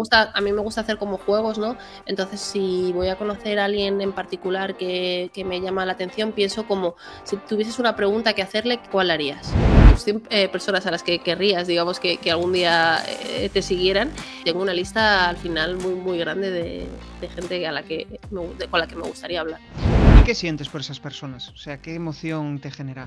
gusta, a mí me gusta hacer como juegos, ¿no? Entonces, si voy a conocer a alguien en particular que, me llama la atención, pienso como si tuvieses una pregunta que hacerle, ¿cuál harías? Eh, personas a las que querrías, digamos, que, algún día eh, te siguieran. Tengo una lista al final muy, muy grande de, gente a la que con la que me gustaría hablar. ¿Y qué sientes por esas personas? O sea, ¿qué emoción te genera?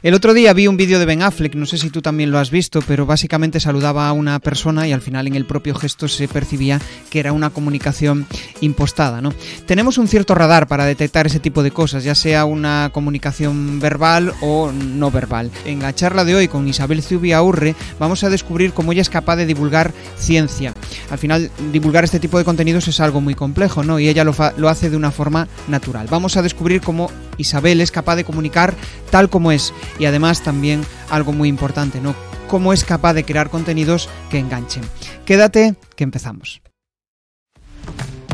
El otro día vi un vídeo de Ben Affleck, no sé si tú también lo has visto, pero básicamente saludaba a una persona y al final en el propio gesto se percibía que era una comunicación impostada, ¿no? Tenemos un cierto radar para detectar ese tipo de cosas, ya sea una comunicación verbal o no verbal. En la charla de hoy con Isabel Zubiaurre vamos a descubrir cómo ella es capaz de divulgar ciencia. Al final, divulgar este tipo de contenidos es algo muy complejo, ¿no? Y ella lo, lo hace de una forma natural. Vamos a descubrir cómo Isabel es capaz de comunicar tal como es y además también algo muy importante, ¿no? Cómo es capaz de crear contenidos que enganchen. Quédate, que empezamos.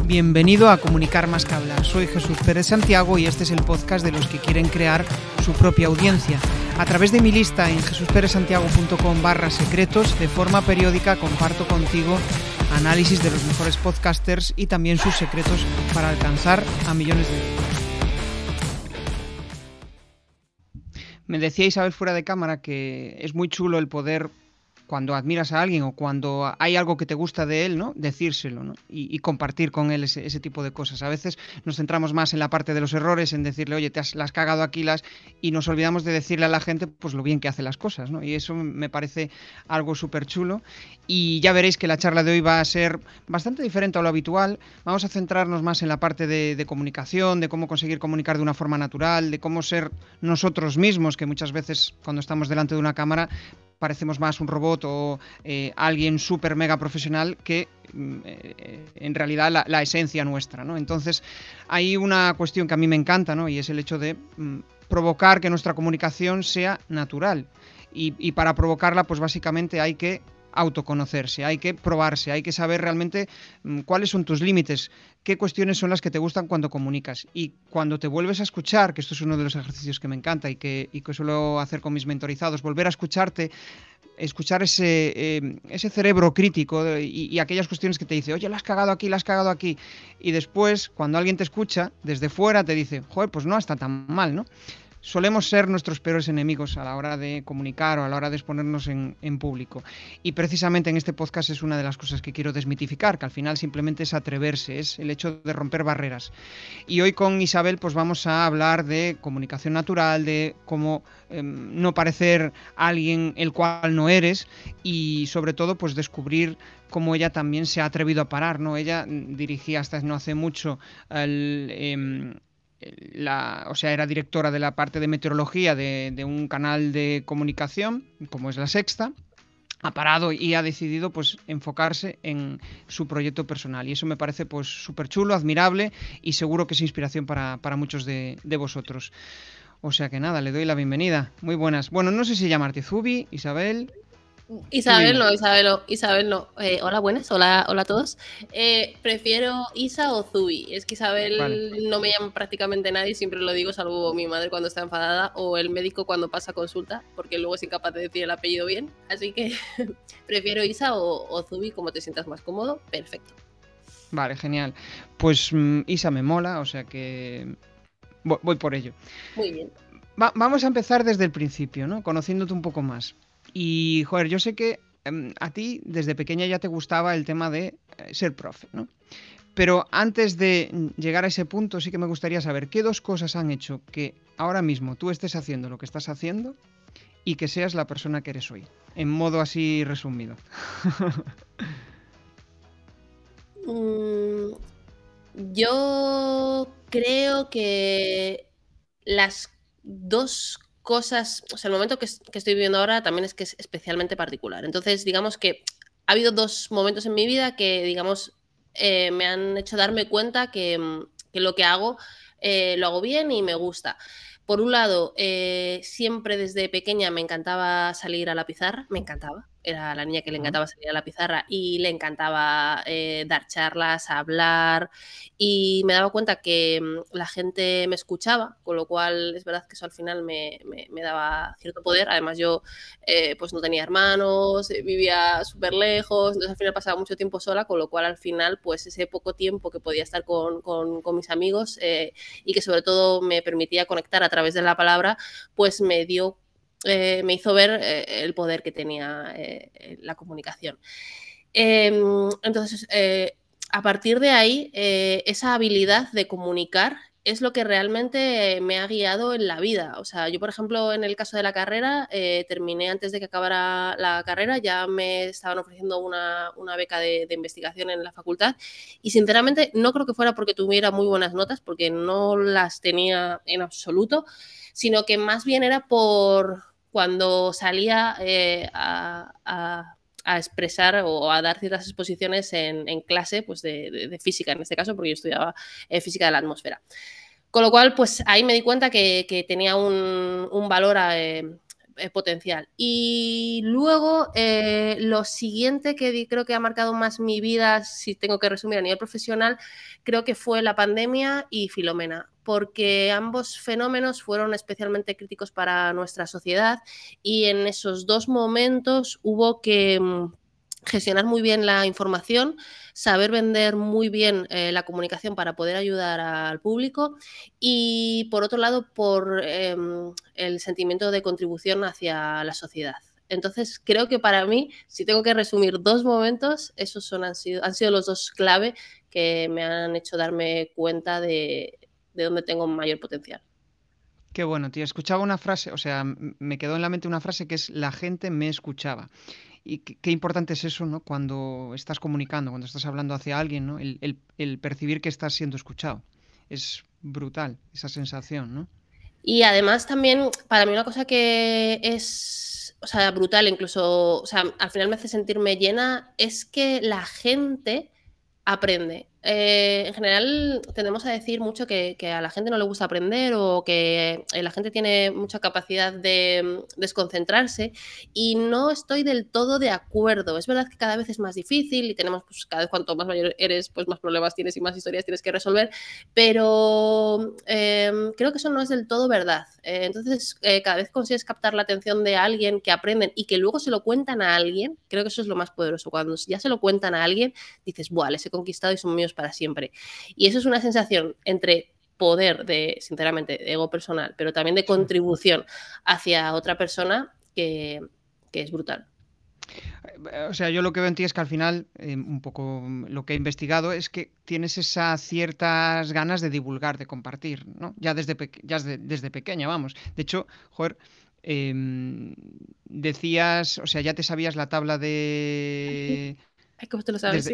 Bienvenido a Comunicar más que hablar. Soy Jesús Pérez Santiago y este es el podcast de los que quieren crear su propia audiencia. A través de mi lista en jesusperezsantiago.com barra secretos, de forma periódica comparto contigo análisis de los mejores podcasters y también sus secretos para alcanzar a millones de Me decía Isabel fuera de cámara que es muy chulo el poder cuando admiras a alguien o cuando hay algo que te gusta de él, ¿no? Decírselo, ¿no? Y, compartir con él ese, tipo de cosas. A veces nos centramos más en la parte de los errores, en decirle, oye, te has, las cagado aquí, las... y nos olvidamos de decirle a la gente, pues lo bien que hace las cosas, ¿no? Y eso me parece algo súper chulo. Y ya veréis que la charla de hoy va a ser bastante diferente a lo habitual. Vamos a centrarnos más en la parte de, de comunicación, de cómo conseguir comunicar de una forma natural, de cómo ser nosotros mismos, que muchas veces cuando estamos delante de una cámara parecemos más un robot o eh, alguien súper mega profesional que mm, eh, en realidad la, esencia nuestra. ¿no? Entonces hay una cuestión que a mí me encanta ¿no? y es el hecho de mm, provocar que nuestra comunicación sea natural. y, para provocarla, pues básicamente hay que autoconocerse, hay que probarse, hay que saber realmente mm, cuáles son tus límites, qué cuestiones son las que te gustan cuando comunicas. Y cuando te vuelves a escuchar, que esto es uno de los ejercicios que me encanta y que, suelo hacer con mis mentorizados, volver a escucharte, escuchar ese, eh, ese cerebro crítico y, y, aquellas cuestiones que te dice, oye, la has cagado aquí, la has cagado aquí. Y después, cuando alguien te escucha, desde fuera te dice, joder, pues no está tan mal, ¿no? Solemos ser nuestros peores enemigos a la hora de comunicar o a la hora de exponernos en, público. Y precisamente en este podcast es una de las cosas que quiero desmitificar, que al final simplemente es atreverse, es el hecho de romper barreras. Y hoy con Isabel pues vamos a hablar de comunicación natural, de cómo em, no parecer alguien el cual no eres y sobre todo pues descubrir cómo ella también se ha atrevido a parar, ¿no? Ella dirigía hasta no hace mucho el, la, o sea, era directora de la parte de meteorología de, un canal de comunicación, como es la Sexta, ha parado y ha decidido pues enfocarse en su proyecto personal y eso me parece pues súper chulo, admirable y seguro que es inspiración para, muchos de, de, vosotros. O sea que nada, le doy la bienvenida. Muy buenas. Bueno, no sé si llamarte Zubi, Isabel, Isabel no, Isabel no, Isabel no. Eh, hola, buenas, hola, hola a todos. Eh, prefiero Isa o Zubi. Es que Isabel no me llama prácticamente nadie, siempre lo digo, salvo mi madre cuando está enfadada o el médico cuando pasa consulta, porque luego es incapaz de decir el apellido bien. Así que prefiero Isa o, Zubi, como te sientas más cómodo, perfecto. Vale, genial. Pues mm, Isa me mola, o sea que voy, por ello. Muy bien. vamos a empezar desde el principio, ¿no? Conociéndote un poco más. Y, joder, yo sé que em, a ti desde pequeña ya te gustaba el tema de eh, ser profe, ¿no? Pero antes de llegar a ese punto, sí que me gustaría saber qué dos cosas han hecho que ahora mismo tú estés haciendo lo que estás haciendo y que seas la persona que eres hoy, en modo así resumido. Mm, yo creo que las dos cosas, o sea, el momento que, estoy viviendo ahora también es que es especialmente particular. Entonces, digamos que ha habido dos momentos en mi vida que, digamos, eh, me han hecho darme cuenta que, mm, lo que hago eh, lo hago bien y me gusta. Por un lado, eh, siempre desde pequeña me encantaba salir a la pizarra, me encantaba. Era la niña que le encantaba salir a la pizarra y le encantaba eh, dar charlas, hablar y me daba cuenta que mm, la gente me escuchaba, con lo cual es verdad que eso al final me, daba cierto poder. Además yo eh, pues no tenía hermanos, eh, vivía súper lejos, entonces al final pasaba mucho tiempo sola, con lo cual al final pues ese poco tiempo que podía estar con, mis amigos y que sobre todo me permitía conectar a través de la palabra, pues me dio eh, me hizo ver eh, el poder que tenía eh, la comunicación. Em, entonces, a partir de ahí, esa habilidad de comunicar es lo que realmente me ha guiado en la vida. O sea, yo, por ejemplo, en el caso de la carrera, terminé antes de que acabara la carrera, ya me estaban ofreciendo una, beca de, de, investigación en la facultad y sinceramente no creo que fuera porque tuviera muy buenas notas, porque no las tenía en absoluto, sino que más bien era por, cuando salía eh, a, expresar o a dar ciertas exposiciones en, clase pues de, física, en este caso, porque yo estudiaba eh, física de la atmósfera. Con lo cual, pues ahí me di cuenta que, tenía un, valor eh, potencial. Y luego, lo siguiente que creo que ha marcado más mi vida, si tengo que resumir a nivel profesional, creo que fue la pandemia y Filomena porque ambos fenómenos fueron especialmente críticos para nuestra sociedad y en esos dos momentos hubo que mm, gestionar muy bien la información, saber vender muy bien eh, la comunicación para poder ayudar al público y por otro lado por em, el sentimiento de contribución hacia la sociedad. Entonces, creo que para mí, si tengo que resumir dos momentos, esos son, han, sido, han sido los dos clave que me han hecho darme cuenta de de dónde tengo mayor potencial. Qué bueno, tío. Escuchaba una frase, o sea, me quedó en la mente una frase que es la gente me escuchaba. Y qué, importante es eso, ¿no? Cuando estás comunicando, cuando estás hablando hacia alguien, ¿no? El, percibir que estás siendo escuchado. Es brutal esa sensación, ¿no? Y además también, para mí una cosa que es, o sea, brutal, incluso, o sea, al final me hace sentirme llena, es que la gente aprende. Eh, en general tendemos a decir mucho que, a la gente no le gusta aprender o que eh, la gente tiene mucha capacidad de mm, desconcentrarse y no estoy del todo de acuerdo. Es verdad que cada vez es más difícil y tenemos, pues cada vez cuanto más mayor eres, pues más problemas tienes y más historias tienes que resolver, pero em, creo que eso no es del todo verdad. Eh, entonces, cada vez consigues captar la atención de alguien que aprenden y que luego se lo cuentan a alguien, creo que eso es lo más poderoso. Cuando ya se lo cuentan a alguien, dices, ¡buah, les he conquistado y son míos para siempre. Y eso es una sensación entre poder de, sinceramente, ego personal, pero también de contribución hacia otra persona que, es brutal. O sea, yo lo que veo en ti es que al final, eh, un poco lo que he investigado es que tienes esas ciertas ganas de divulgar, de compartir, ¿no? Ya desde, ya desde, pequeña, vamos. De hecho, joder, em, decías, o sea, ya te sabías la tabla de... ¿Cómo te lo sabes?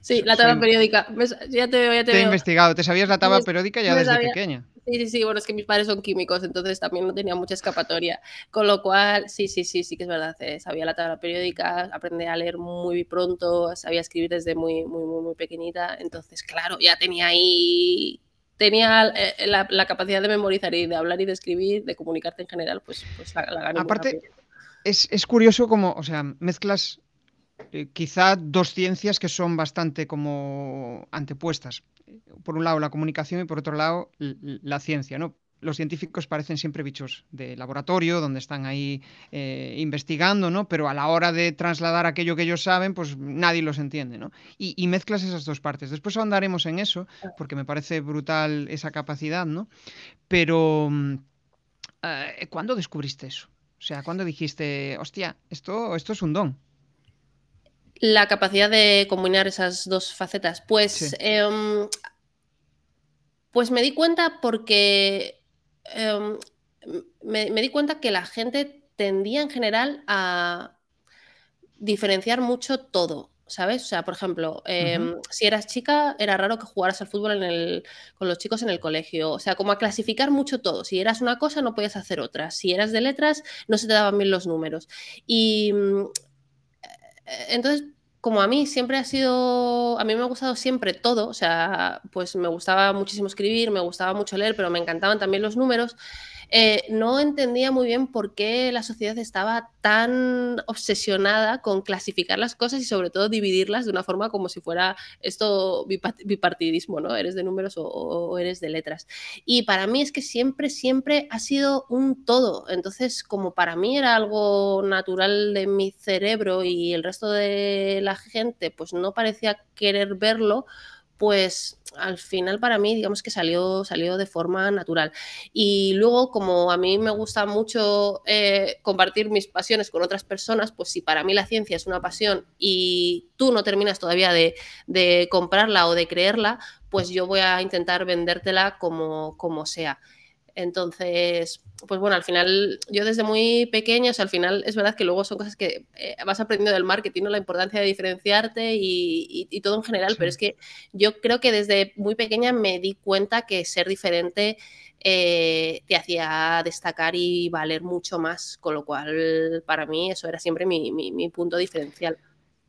Sí. la tabla periódica. Ya te veo, ya te, te he investigado. ¿Te sabías la tabla periódica ya desde pequeña? Sí, sí, sí. Bueno, es que mis padres son químicos, entonces también no tenía mucha escapatoria. Con lo cual, sí, sí, sí, sí que es verdad. Eh, sabía la tabla periódica, aprendí a leer muy pronto, sabía escribir desde muy, muy, muy, muy pequeñita. Entonces, claro, ya tenía ahí tenía eh, la, capacidad de memorizar y de hablar y de escribir, de comunicarte en general, pues, pues la, la gané. Aparte, es, es, curioso como, o sea, mezclas eh, quizá dos ciencias que son bastante como antepuestas. Por un lado la comunicación y por otro lado la ciencia, ¿no? Los científicos parecen siempre bichos de laboratorio, donde están ahí eh, investigando, ¿no? Pero a la hora de trasladar aquello que ellos saben, pues nadie los entiende, ¿no? Y, mezclas esas dos partes. Después andaremos en eso, porque me parece brutal esa capacidad, ¿no? Pero, mm, eh, ¿cuándo descubriste eso? O sea, ¿cuándo dijiste, hostia, esto, esto es un don? La capacidad de combinar esas dos facetas. Pues, em, pues me di cuenta porque em, me, di cuenta que la gente tendía en general a diferenciar mucho todo. ¿Sabes? O sea, por ejemplo, em, si eras chica, era raro que jugaras al fútbol con los chicos en el colegio. O sea, como a clasificar mucho todo. Si eras una cosa, no podías hacer otra. Si eras de letras, no se te daban bien los números. Y entonces, como a mí siempre ha sido, a mí me ha gustado siempre todo, o sea, pues me gustaba muchísimo escribir, me gustaba mucho leer, pero me encantaban también los números. Eh, no entendía muy bien por qué la sociedad estaba tan obsesionada con clasificar las cosas y sobre todo dividirlas de una forma como si fuera esto bipartidismo, ¿no? Eres de números o, eres de letras. Y para mí es que siempre, siempre ha sido un todo. Entonces, como para mí era algo natural de mi cerebro y el resto de la gente pues no parecía querer verlo, pues al final para mí digamos que salió, salió de forma natural. Y luego como a mí me gusta mucho eh, compartir mis pasiones con otras personas, pues si para mí la ciencia es una pasión y tú no terminas todavía de, de comprarla o de creerla, pues yo voy a intentar vendértela como, como sea. Entonces, pues bueno, al final, yo desde muy pequeña, o sea, al final es verdad que luego son cosas que eh, vas aprendiendo del marketing, ¿no? la importancia de diferenciarte y, todo en general, pero es que yo creo que desde muy pequeña me di cuenta que ser diferente eh, te hacía destacar y valer mucho más, con lo cual para mí eso era siempre mi punto diferencial.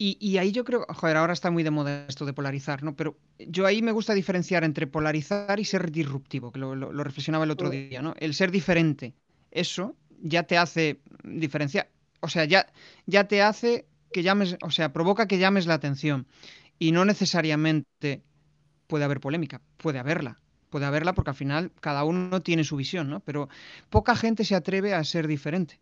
Y, ahí yo creo, joder, ahora está muy de moda esto de polarizar, ¿no? Pero yo ahí me gusta diferenciar entre polarizar y ser disruptivo, que lo, reflexionaba el otro día, ¿no? El ser diferente, eso ya te hace diferenciar, o sea, ya, ya te hace que llames, o sea, provoca que llames la atención. Y no necesariamente puede haber polémica, puede haberla. Puede haberla porque al final cada uno tiene su visión, ¿no? Pero poca gente se atreve a ser diferente.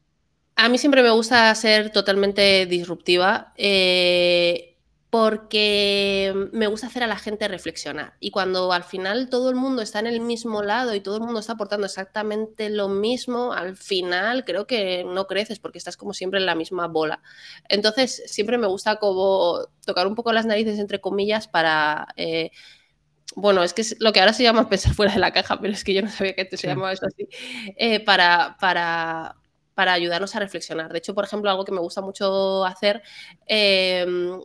A mí siempre me gusta ser totalmente disruptiva eh, porque me gusta hacer a la gente reflexionar. Y cuando al final todo el mundo está en el mismo lado y todo el mundo está aportando exactamente lo mismo, al final creo que no creces porque estás como siempre en la misma bola. Entonces siempre me gusta como tocar un poco las narices, entre comillas, para... Eh, bueno, es que es lo que ahora se llama pensar fuera de la caja, pero es que yo no sabía que se llamaba eso así, eh, para, para, para ayudarnos a reflexionar. De hecho, por ejemplo, algo que me gusta mucho hacer em,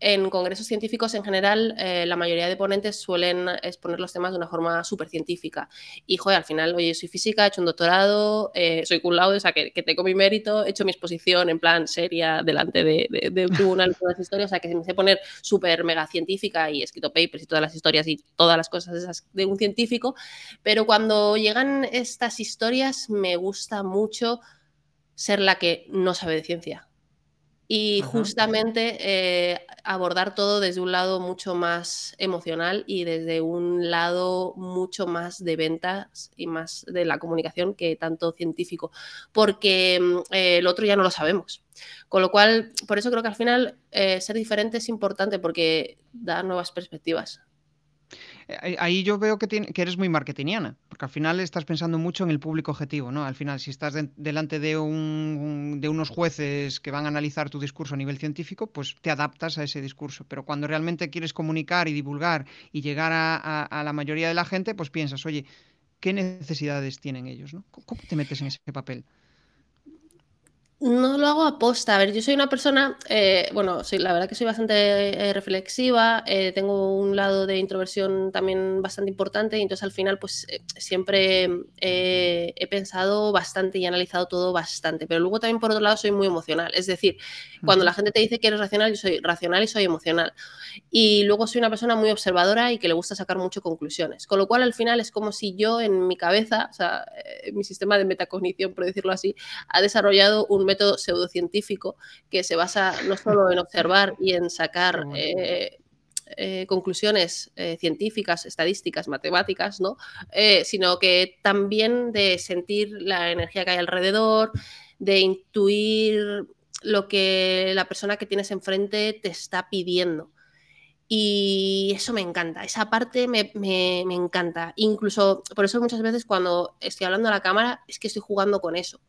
en congresos científicos en general, eh, la mayoría de ponentes suelen exponer los temas de una forma súper científica. Y, joder, al final, oye, soy física, he hecho un doctorado, eh, soy cum o sea, que, tengo mi mérito, he hecho mi exposición en plan seria delante de, un tribunal todas las historias, o sea, que me sé poner súper mega científica y he escrito papers y todas las historias y todas las cosas de un científico. Pero cuando llegan estas historias, me gusta mucho ser la que no sabe de ciencia. Y justamente eh, abordar todo desde un lado mucho más emocional y desde un lado mucho más de ventas y más de la comunicación que tanto científico, porque mm, eh, el otro ya no lo sabemos. Con lo cual, por eso creo que al final eh, ser diferente es importante porque da nuevas perspectivas. Eh, ahí yo veo que, eres muy marketingiana, porque al final estás pensando mucho en el público objetivo, ¿no? Al final, si estás delante de, unos jueces que van a analizar tu discurso a nivel científico, pues te adaptas a ese discurso. Pero cuando realmente quieres comunicar y divulgar y llegar a, la mayoría de la gente, pues piensas, oye, ¿qué necesidades tienen ellos? ¿no? ¿Cómo te metes en ese papel? No lo hago a posta. A ver, yo soy una persona, eh, bueno, soy, la verdad que soy bastante eh, reflexiva, eh, tengo un lado de introversión también bastante importante y entonces al final pues siempre he pensado bastante y analizado todo bastante, pero luego también por otro lado soy muy emocional, es decir, cuando la gente te dice que eres racional, yo soy racional y soy emocional. Y luego soy una persona muy observadora y que le gusta sacar mucho conclusiones, con lo cual al final es como si yo en mi cabeza, o sea, mi sistema de metacognición, por decirlo así, ha desarrollado un método pseudocientífico que se basa no solo en observar y en sacar eh, eh, conclusiones eh, científicas, estadísticas, matemáticas, ¿no? sino que también de sentir la energía que hay alrededor, de intuir lo que la persona que tienes enfrente te está pidiendo. Y eso me encanta, esa parte me, me, encanta. Incluso por eso muchas veces cuando estoy hablando a la cámara es que estoy jugando con eso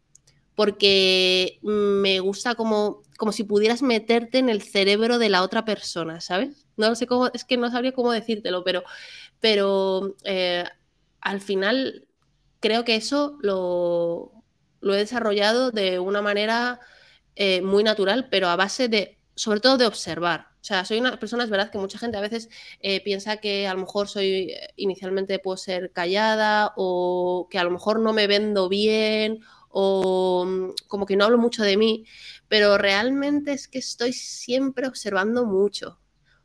porque me gusta como, como si pudieras meterte en el cerebro de la otra persona, ¿sabes? No sé cómo, es que no sabría cómo decírtelo, pero, pero eh, al final creo que eso lo, he desarrollado de una manera eh, muy natural, pero a base de, sobre todo de observar. O sea, soy una persona, es verdad que mucha gente a veces eh, piensa que a lo mejor soy, inicialmente puedo ser callada o que a lo mejor no me vendo bien o mm, como que no hablo mucho de mí, pero realmente es que estoy siempre observando mucho.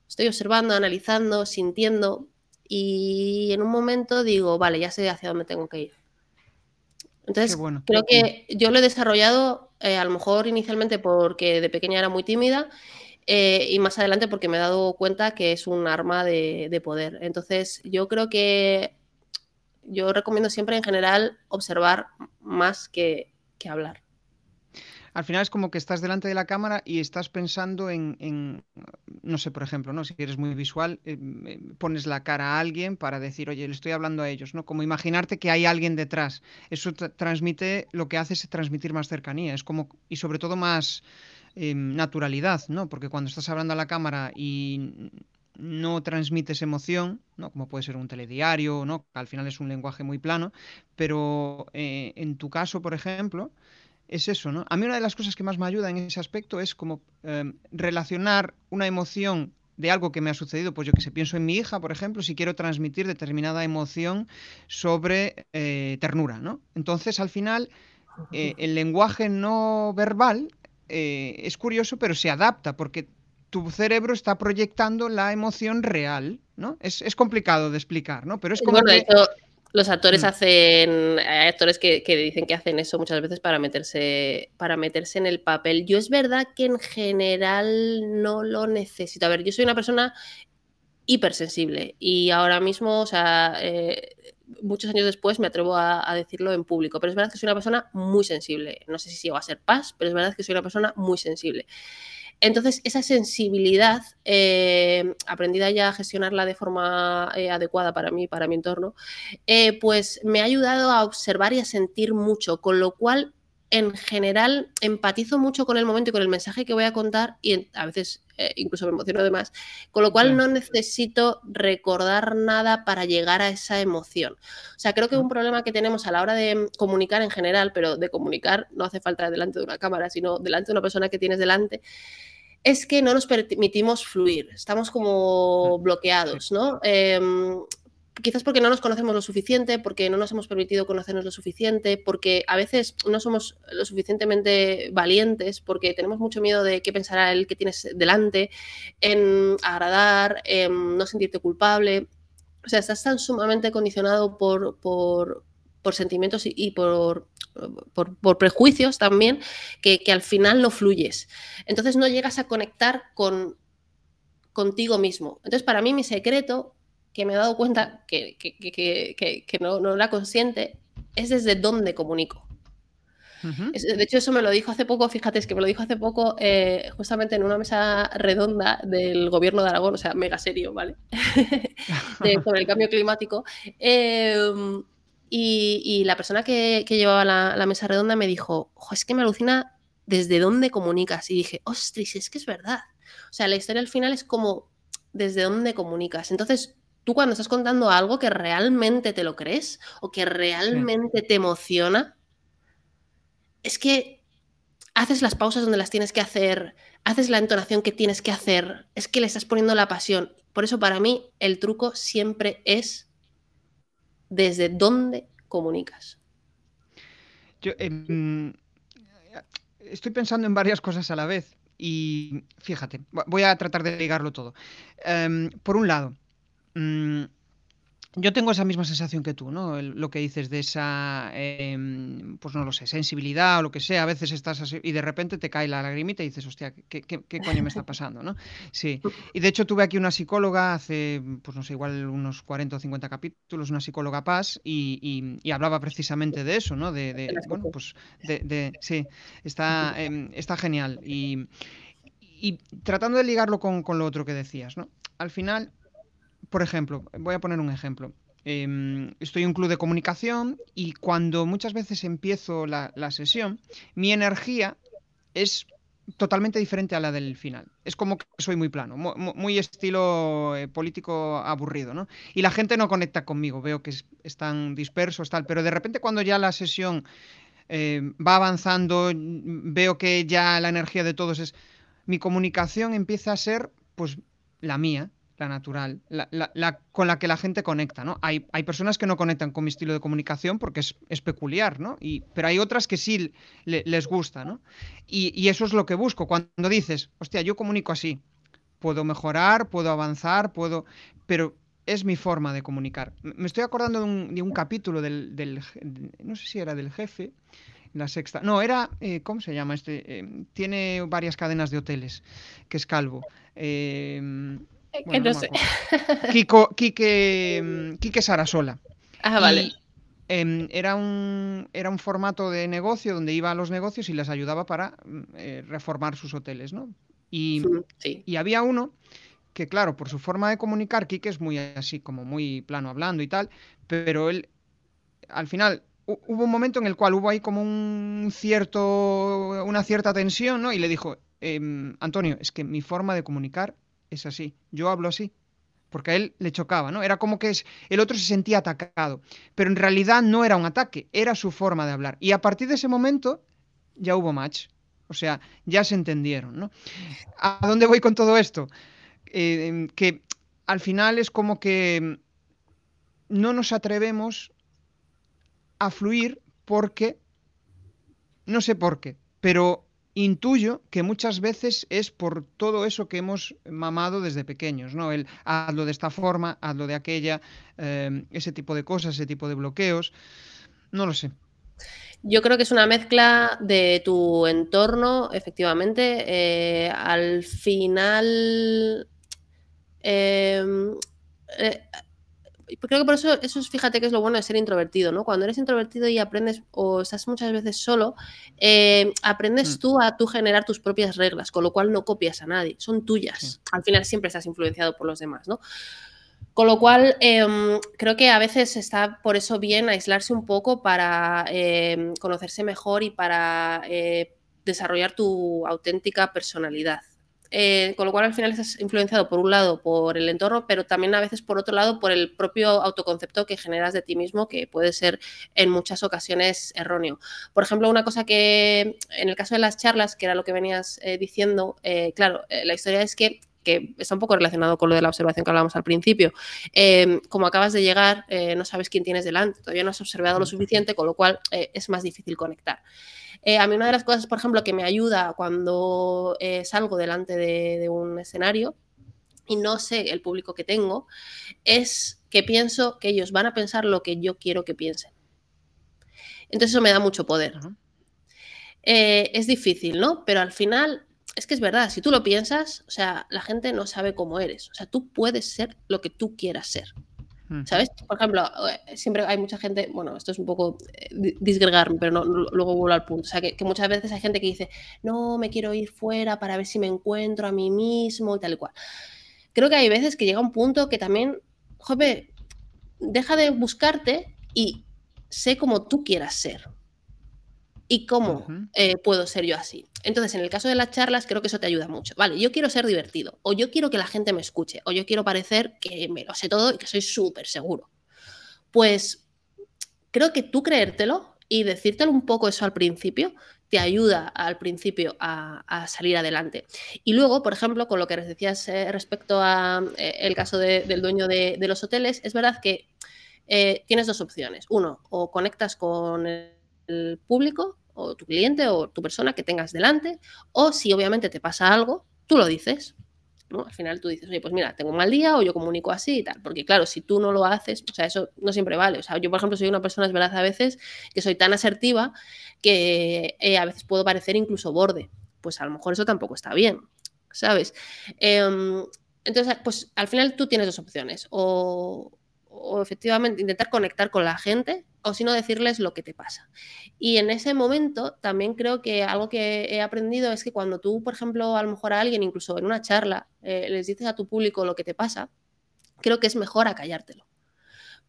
Estoy observando, analizando, sintiendo y en un momento digo, vale, ya sé hacia dónde tengo que ir. Entonces, creo que yo lo he desarrollado eh, a lo mejor inicialmente porque de pequeña era muy tímida eh, y más adelante porque me he dado cuenta que es un arma de, poder. Entonces, yo creo que yo recomiendo siempre en general observar más que hablar al final es como que estás delante de la cámara y estás pensando en, no sé, por ejemplo, ¿no? Si eres muy visual, eh, pones la cara a alguien para decir, oye, le estoy hablando a ellos, ¿no? Como imaginarte que hay alguien detrás. Eso transmite, lo que hace es transmitir más cercanía, es como, y sobre todo más em, naturalidad, ¿no? Porque cuando estás hablando a la cámara y no transmites emoción, ¿no? como puede ser un telediario, ¿no? al final es un lenguaje muy plano, pero eh, en tu caso, por ejemplo, es eso, ¿no? A mí una de las cosas que más me ayuda en ese aspecto es como em, relacionar una emoción de algo que me ha sucedido, pues yo que sé, pienso en mi hija, por ejemplo, si quiero transmitir determinada emoción sobre eh, ternura, ¿no? Entonces, al final, eh, el lenguaje no verbal es curioso, pero se adapta, porque tu cerebro está proyectando la emoción real, ¿no? Es, complicado de explicar, ¿no? Pero es como que... Los actores mm. hacen, hay actores que, dicen que hacen eso muchas veces para meterse, para meterse en el papel. Yo es verdad que en general no lo necesito. A ver, yo soy una persona hipersensible y ahora mismo, o sea, eh, muchos años después me atrevo a, a, decirlo en público, pero es verdad que soy una persona muy sensible. No sé si llego a ser paz, pero es verdad que soy una persona muy sensible. Entonces, esa sensibilidad, eh, aprendida ya a gestionarla de forma eh, adecuada para mí, para mi entorno, eh, pues me ha ayudado a observar y a sentir mucho, con lo cual en general empatizo mucho con el momento y con el mensaje que voy a contar y a veces incluso me emociono de más, con lo cual no necesito recordar nada para llegar a esa emoción. O sea, creo que un problema que tenemos a la hora de comunicar en general, pero de comunicar no hace falta delante de una cámara, sino delante de una persona que tienes delante, es que no nos permitimos fluir, estamos como bloqueados, ¿no? Em, quizás porque no nos conocemos lo suficiente, porque no nos hemos permitido conocernos lo suficiente, porque a veces no somos lo suficientemente valientes, porque tenemos mucho miedo de qué pensará el que tienes delante, en agradar, en no sentirte culpable. O sea, estás tan sumamente condicionado por, por, sentimientos y, por, por, prejuicios también, que, al final no fluyes. Entonces no llegas a conectar con, contigo mismo. Entonces, para mí, mi secreto, que me he dado cuenta que, que no, no la consciente, es desde dónde comunico. De hecho, eso me lo dijo hace poco, fíjate, es que me lo dijo hace poco eh, justamente en una mesa redonda del gobierno de Aragón, o sea, mega serio, ¿vale? sobre el cambio climático. Em, y, la persona que, llevaba la, mesa redonda me dijo, es que me alucina desde dónde comunicas. Y dije, ostras, es que es verdad. O sea, la historia al final es como desde dónde comunicas. Entonces, tú cuando estás contando algo que realmente te lo crees o que realmente te emociona, es que haces las pausas donde las tienes que hacer, haces la entonación que tienes que hacer, es que le estás poniendo la pasión. Por eso para mí el truco siempre es desde dónde comunicas. Yo em, estoy pensando en varias cosas a la vez y fíjate, voy a tratar de ligarlo todo. Em, por un lado, mm, yo tengo esa misma sensación que tú, ¿no? lo que dices de esa, em, pues no lo sé, sensibilidad o lo que sea, a veces estás así y de repente te cae la lagrimita y dices, hostia, ¿qué, coño me está pasando, no? Sí, y de hecho tuve aquí una psicóloga hace, pues no sé, igual unos 40 o 50 capítulos, una psicóloga Paz, y, hablaba precisamente de eso, ¿no? De, bueno, pues, de, sí, está, em, está genial. Y, y tratando de ligarlo con, con lo otro que decías, ¿no? Al final por ejemplo, voy a poner un ejemplo. Em, estoy en un club de comunicación y cuando muchas veces empiezo la, sesión, mi energía es totalmente diferente a la del final. Es como que soy muy plano, muy, estilo eh, político aburrido, ¿no? Y la gente no conecta conmigo, veo que están dispersos, tal, pero de repente cuando ya la sesión eh, va avanzando, veo que ya la energía de todos es... Mi comunicación empieza a ser, pues, la mía, la natural, la, con la que la gente conecta, ¿no? Hay, hay, personas que no conectan con mi estilo de comunicación porque es, peculiar, ¿no? Y, pero hay otras que sí les gusta, ¿no? Y, eso es lo que busco. Cuando dices, hostia, yo comunico así, puedo mejorar, puedo avanzar, puedo... Pero es mi forma de comunicar. Me estoy acordando de un, capítulo del, no sé si era del jefe, la sexta. No, era, eh, ¿cómo se llama este? Eh, tiene varias cadenas de hoteles, que es calvo. Eh, no sé. Kiko, Kike, Kike Sarasola. Ah, vale. Em, era, un, era un formato de negocio donde iba a los negocios y les ayudaba para mm, reformar sus hoteles, ¿no? Y, y había uno que claro, por su forma de comunicar, Kike es muy así, como muy plano hablando y tal, pero él, al final, hubo un momento en el cual hubo ahí como un cierto, una cierta tensión, ¿no? Y le dijo, em, Antonio, es que mi forma de comunicar es así, yo hablo así, porque a él le chocaba, ¿no? Era como que es, el otro se sentía atacado, pero en realidad no era un ataque, era su forma de hablar. Y a partir de ese momento ya hubo match, o sea, ya se entendieron, ¿no? ¿A dónde voy con todo esto? Eh, que al final es como que no nos atrevemos a fluir porque, no sé por qué, pero intuyo que muchas veces es por todo eso que hemos mamado desde pequeños, ¿no? El hazlo de esta forma, hazlo de aquella, eh, ese tipo de cosas, ese tipo de bloqueos, no lo sé. Yo creo que es una mezcla de tu entorno, efectivamente. Eh, al final, Em, eh, creo que por eso, eso es, fíjate que es lo bueno de ser introvertido, ¿no? Cuando eres introvertido y aprendes o estás muchas veces solo, em, aprendes mm. tú a tú generar tus propias reglas, con lo cual no copias a nadie, son tuyas. Al final siempre estás influenciado por los demás, ¿no? Con lo cual, em, creo que a veces está por eso bien aislarse un poco para conocerse mejor y para eh, desarrollar tu auténtica personalidad. Eh, con lo cual al final estás influenciado por un lado por el entorno, pero también a veces por otro lado por el propio autoconcepto que generas de ti mismo, que puede ser en muchas ocasiones erróneo. Por ejemplo, una cosa que en el caso de las charlas, que era lo que venías eh, diciendo, eh, claro, la historia es que que está un poco relacionado con lo de la observación que hablábamos al principio. como acabas de llegar, no sabes quién tienes delante, todavía no has observado lo suficiente, con lo cual es más difícil conectar. Eh, a mí una de las cosas, por ejemplo, que me ayuda cuando eh, salgo delante de, un escenario y no sé el público que tengo, es que pienso que ellos van a pensar lo que yo quiero que piensen. Entonces eso me da mucho poder. Eh, es difícil, ¿no? Pero al final es que es verdad, si tú lo piensas, o sea, la gente no sabe cómo eres. O sea, tú puedes ser lo que tú quieras ser. ¿Sabes? Por ejemplo, eh, siempre hay mucha gente, bueno, esto es un poco eh, disgregarme, pero no, luego vuelvo al punto. O sea, que, muchas veces hay gente que dice, no, me quiero ir fuera para ver si me encuentro a mí mismo y tal y cual. Creo que hay veces que llega un punto que también, joder, deja de buscarte y sé como tú quieras ser y cómo eh, puedo ser yo así. Entonces, en el caso de las charlas, creo que eso te ayuda mucho. Vale, yo quiero ser divertido, o yo quiero que la gente me escuche, o yo quiero parecer que me lo sé todo y que soy súper seguro. Pues creo que tú creértelo y decírtelo un poco eso al principio te ayuda al principio a, salir adelante. Y luego, por ejemplo, con lo que decías eh, respecto al eh, caso del dueño de, los hoteles, es verdad que tienes dos opciones. Uno, o conectas con el público o tu cliente o tu persona que tengas delante, o si obviamente te pasa algo, tú lo dices. ¿no? Al final tú dices, oye, pues mira, tengo un mal día o yo comunico así y tal. Porque claro, si tú no lo haces, o sea, eso no siempre vale. O sea, yo, por ejemplo, soy una persona, es verdad, a veces que soy tan asertiva que eh, a veces puedo parecer incluso borde. Pues a lo mejor eso tampoco está bien, ¿sabes? Em, entonces, pues al final tú tienes dos opciones. O, o efectivamente intentar conectar con la gente o si no decirles lo que te pasa. Y en ese momento también creo que algo que he aprendido es que cuando tú, por ejemplo, a lo mejor a alguien, incluso en una charla, eh, les dices a tu público lo que te pasa, creo que es mejor acallártelo.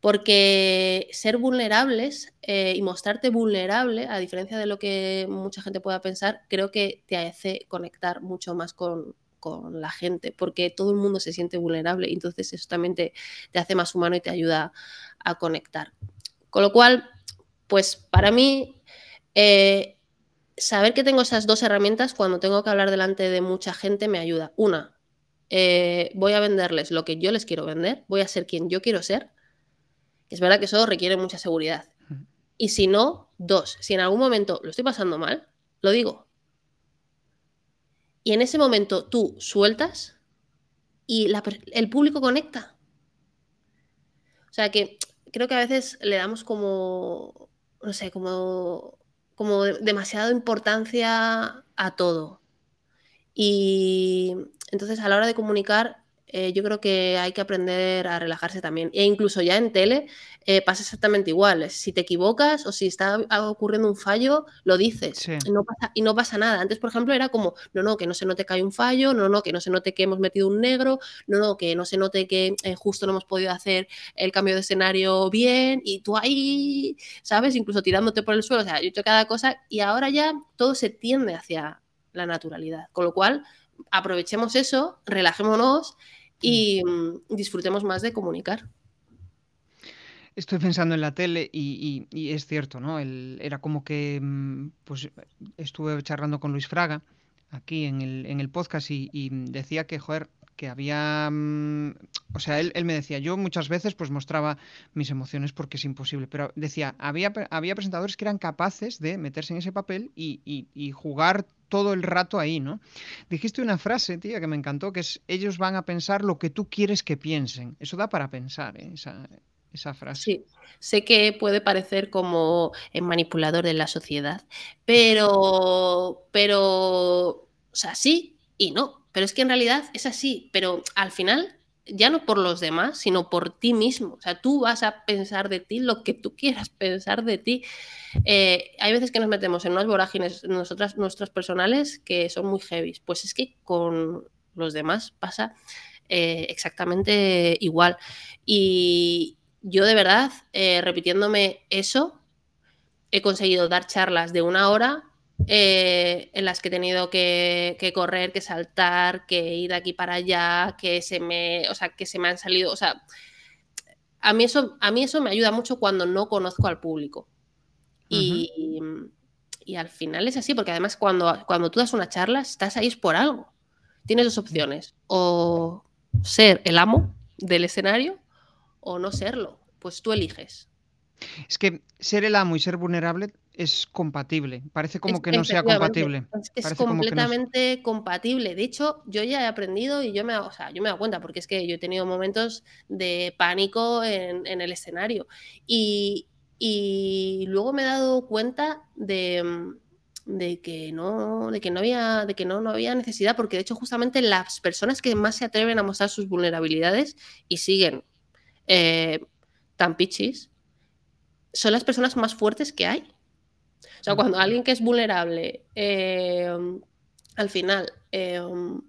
Porque ser vulnerables eh, y mostrarte vulnerable, a diferencia de lo que mucha gente pueda pensar, creo que te hace conectar mucho más con, con la gente, porque todo el mundo se siente vulnerable y entonces eso también te, hace más humano y te ayuda a conectar. Con lo cual, pues para mí, eh, saber que tengo esas dos herramientas cuando tengo que hablar delante de mucha gente me ayuda. Una, eh, voy a venderles lo que yo les quiero vender, voy a ser quien yo quiero ser. Es verdad que eso requiere mucha seguridad. Y si no, dos, si en algún momento lo estoy pasando mal, lo digo, y en ese momento tú sueltas y el público conecta. O sea que creo que a veces le damos como, no sé, como, como demasiada importancia a todo. Y entonces a la hora de comunicar eh, yo creo que hay que aprender a relajarse también. E incluso ya en tele eh, pasa exactamente igual. Si te equivocas o si está ocurriendo un fallo, lo dices y, no pasa, y no pasa nada. Antes, por ejemplo, era como, no, no, que no se note que hay un fallo, no, no, que no se note que hemos metido un negro, no, no, que no se note que eh, justo no hemos podido hacer el cambio de escenario bien y tú ahí, ¿sabes? Incluso tirándote por el suelo. O sea, yo he hecho cada cosa y ahora ya todo se tiende hacia la naturalidad. Con lo cual, aprovechemos eso, relajémonos y mm, disfrutemos más de comunicar. Estoy pensando en la tele y, es cierto, ¿no? era como que mm, pues estuve charlando con Luis Fraga aquí en el, en el podcast y, decía que, joder, que había, mm, o sea, él, me decía, yo muchas veces pues mostraba mis emociones porque es imposible, pero decía, había, había presentadores que eran capaces de meterse en ese papel y, y jugar todo el rato ahí, ¿no? Dijiste una frase, tía, que me encantó, que es, ellos van a pensar lo que tú quieres que piensen. Eso da para pensar, ¿eh? esa, esa frase. Sí, sé que puede parecer como el manipulador de la sociedad, pero, pero, o sea, sí y no, pero es que en realidad es así, pero al final ya no por los demás, sino por ti mismo. O sea, tú vas a pensar de ti lo que tú quieras pensar de ti. Eh, hay veces que nos metemos en unas vorágines nosotras, nuestras personales que son muy heavy. Pues es que con los demás pasa eh, exactamente igual. Y yo de verdad, eh, repitiéndome eso, he conseguido dar charlas de una hora eh, en las que he tenido que, correr, que saltar, que ir de aquí para allá, que se me, o sea, que se me han salido, o sea, a mí eso, a mí eso me ayuda mucho cuando no conozco al público. Y, al final es así, porque además cuando, cuando tú das una charla, estás ahí por algo. Tienes dos opciones, o ser el amo del escenario o no serlo. Pues tú eliges. Es que ser el amo y ser vulnerable es compatible. Parece como que no sea compatible. Es, completamente compatible. De hecho, yo ya he aprendido y yo me, o sea, yo me doy cuenta, porque es que yo he tenido momentos de pánico en, el escenario. Y, luego me he dado cuenta de, que no, de que no había, de que no, no había necesidad, porque de hecho, justamente las personas que más se atreven a mostrar sus vulnerabilidades y siguen eh, tan pichis son las personas más fuertes que hay. O sea, cuando alguien que es vulnerable, em, al final, em,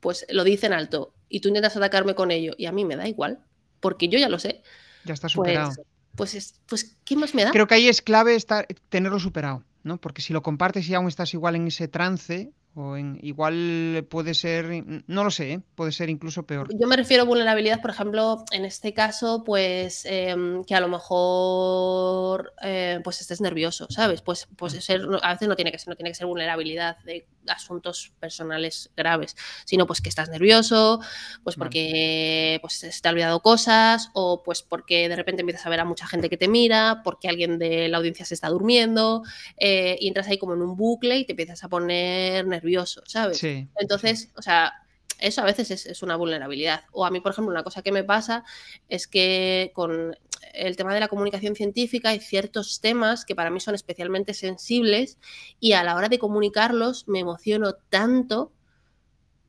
pues lo dice en alto y tú intentas atacarme con ello y a mí me da igual, porque yo ya lo sé. Ya está superado. Pues, pues, pues ¿qué más me da? Creo que ahí es clave estar, tenerlo superado, ¿no? Porque si lo compartes y aún estás igual en ese trance, o en, igual puede ser, no lo sé, ¿eh? puede ser incluso peor. Yo me refiero a vulnerabilidad, por ejemplo, en este caso, pues em, que a lo mejor eh, pues estés nervioso, ¿sabes? Pues, pues mm. ser, a veces no tiene que ser, no tiene que ser vulnerabilidad de asuntos personales graves, sino pues que estás nervioso, pues porque pues, se te ha olvidado cosas, o pues porque de repente empiezas a ver a mucha gente que te mira, porque alguien de la audiencia se está durmiendo, eh, y entras ahí como en un bucle y te empiezas a poner nervioso ¿sabes? Entonces, o sea, eso a veces es, una vulnerabilidad. O a mí, por ejemplo, una cosa que me pasa es que con el tema de la comunicación científica hay ciertos temas que para mí son especialmente sensibles y a la hora de comunicarlos me emociono tanto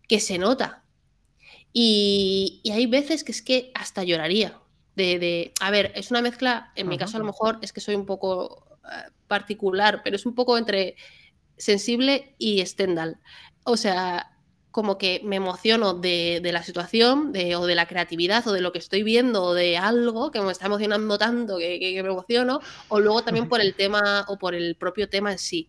que se nota. Y, hay veces que es que hasta lloraría. De, a ver, es una mezcla, en mi caso a lo mejor es que soy un poco eh, particular, pero es un poco entre sensible y Stendhal. O sea, como que me emociono de, la situación de, o de la creatividad o de lo que estoy viendo o de algo que me está emocionando tanto que, me emociono, o luego también por el tema o por el propio tema en sí.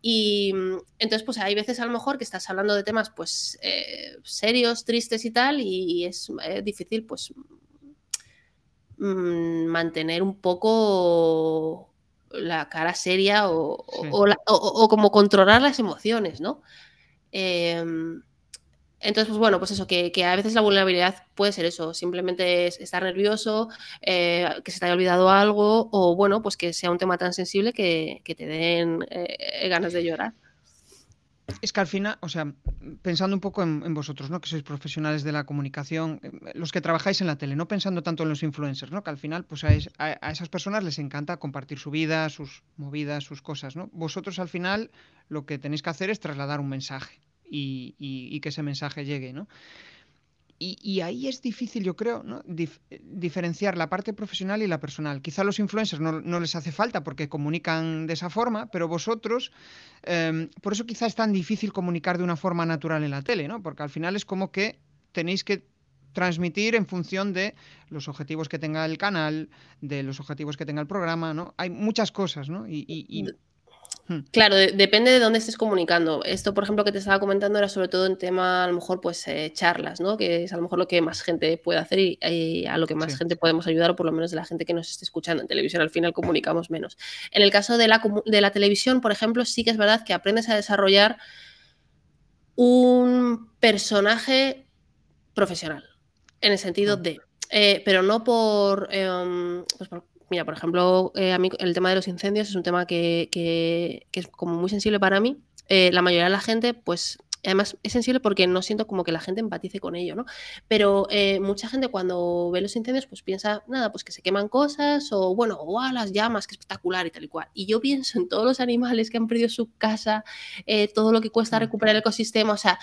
Y mm, entonces, pues hay veces a lo mejor que estás hablando de temas pues eh, serios, tristes y tal, y, es eh, difícil pues mm, mantener un poco la cara seria o, como controlar las emociones, ¿no? Em, entonces, pues bueno, pues eso, que, a veces la vulnerabilidad puede ser eso, simplemente es estar nervioso, eh, que se te haya olvidado algo, o bueno, pues que sea un tema tan sensible que, te den eh, ganas de llorar. Es que al final, o sea, pensando un poco en, vosotros, ¿no? Que sois profesionales de la comunicación, eh, los que trabajáis en la tele, no pensando tanto en los influencers, ¿no? Que al final, pues a, esas personas les encanta compartir su vida, sus movidas, sus cosas, ¿no? Vosotros al final lo que tenéis que hacer es trasladar un mensaje y, que ese mensaje llegue, ¿no? Y, ahí es difícil, yo creo, ¿no? diferenciar la parte profesional y la personal. Quizá a los influencers no, les hace falta porque comunican de esa forma, pero vosotros, em, por eso quizá es tan difícil comunicar de una forma natural en la tele, ¿no? Porque al final es como que tenéis que transmitir en función de los objetivos que tenga el canal, de los objetivos que tenga el programa, ¿no? Hay muchas cosas, ¿no? Claro, depende de dónde estés comunicando. Esto, por ejemplo, que te estaba comentando era sobre todo en tema, a lo mejor, pues eh, charlas, ¿no? Que es a lo mejor lo que más gente puede hacer y, a lo que más gente podemos ayudar, o por lo menos de la gente que nos esté escuchando. En televisión al final comunicamos menos. En el caso de la, de la televisión, por ejemplo, sí que es verdad que aprendes a desarrollar un personaje profesional, en el sentido ah. de, eh, pero no por, em, pues por Mira, por ejemplo, eh, a mí el tema de los incendios es un tema que, es como muy sensible para mí. Eh, la mayoría de la gente, pues, además es sensible porque no siento como que la gente empatice con ello, ¿no? Pero eh, mucha gente cuando ve los incendios, pues piensa, nada, pues que se queman cosas o, bueno, o las llamas, qué espectacular y tal y cual. Y yo pienso en todos los animales que han perdido su casa, todo lo que cuesta recuperar el ecosistema, o sea,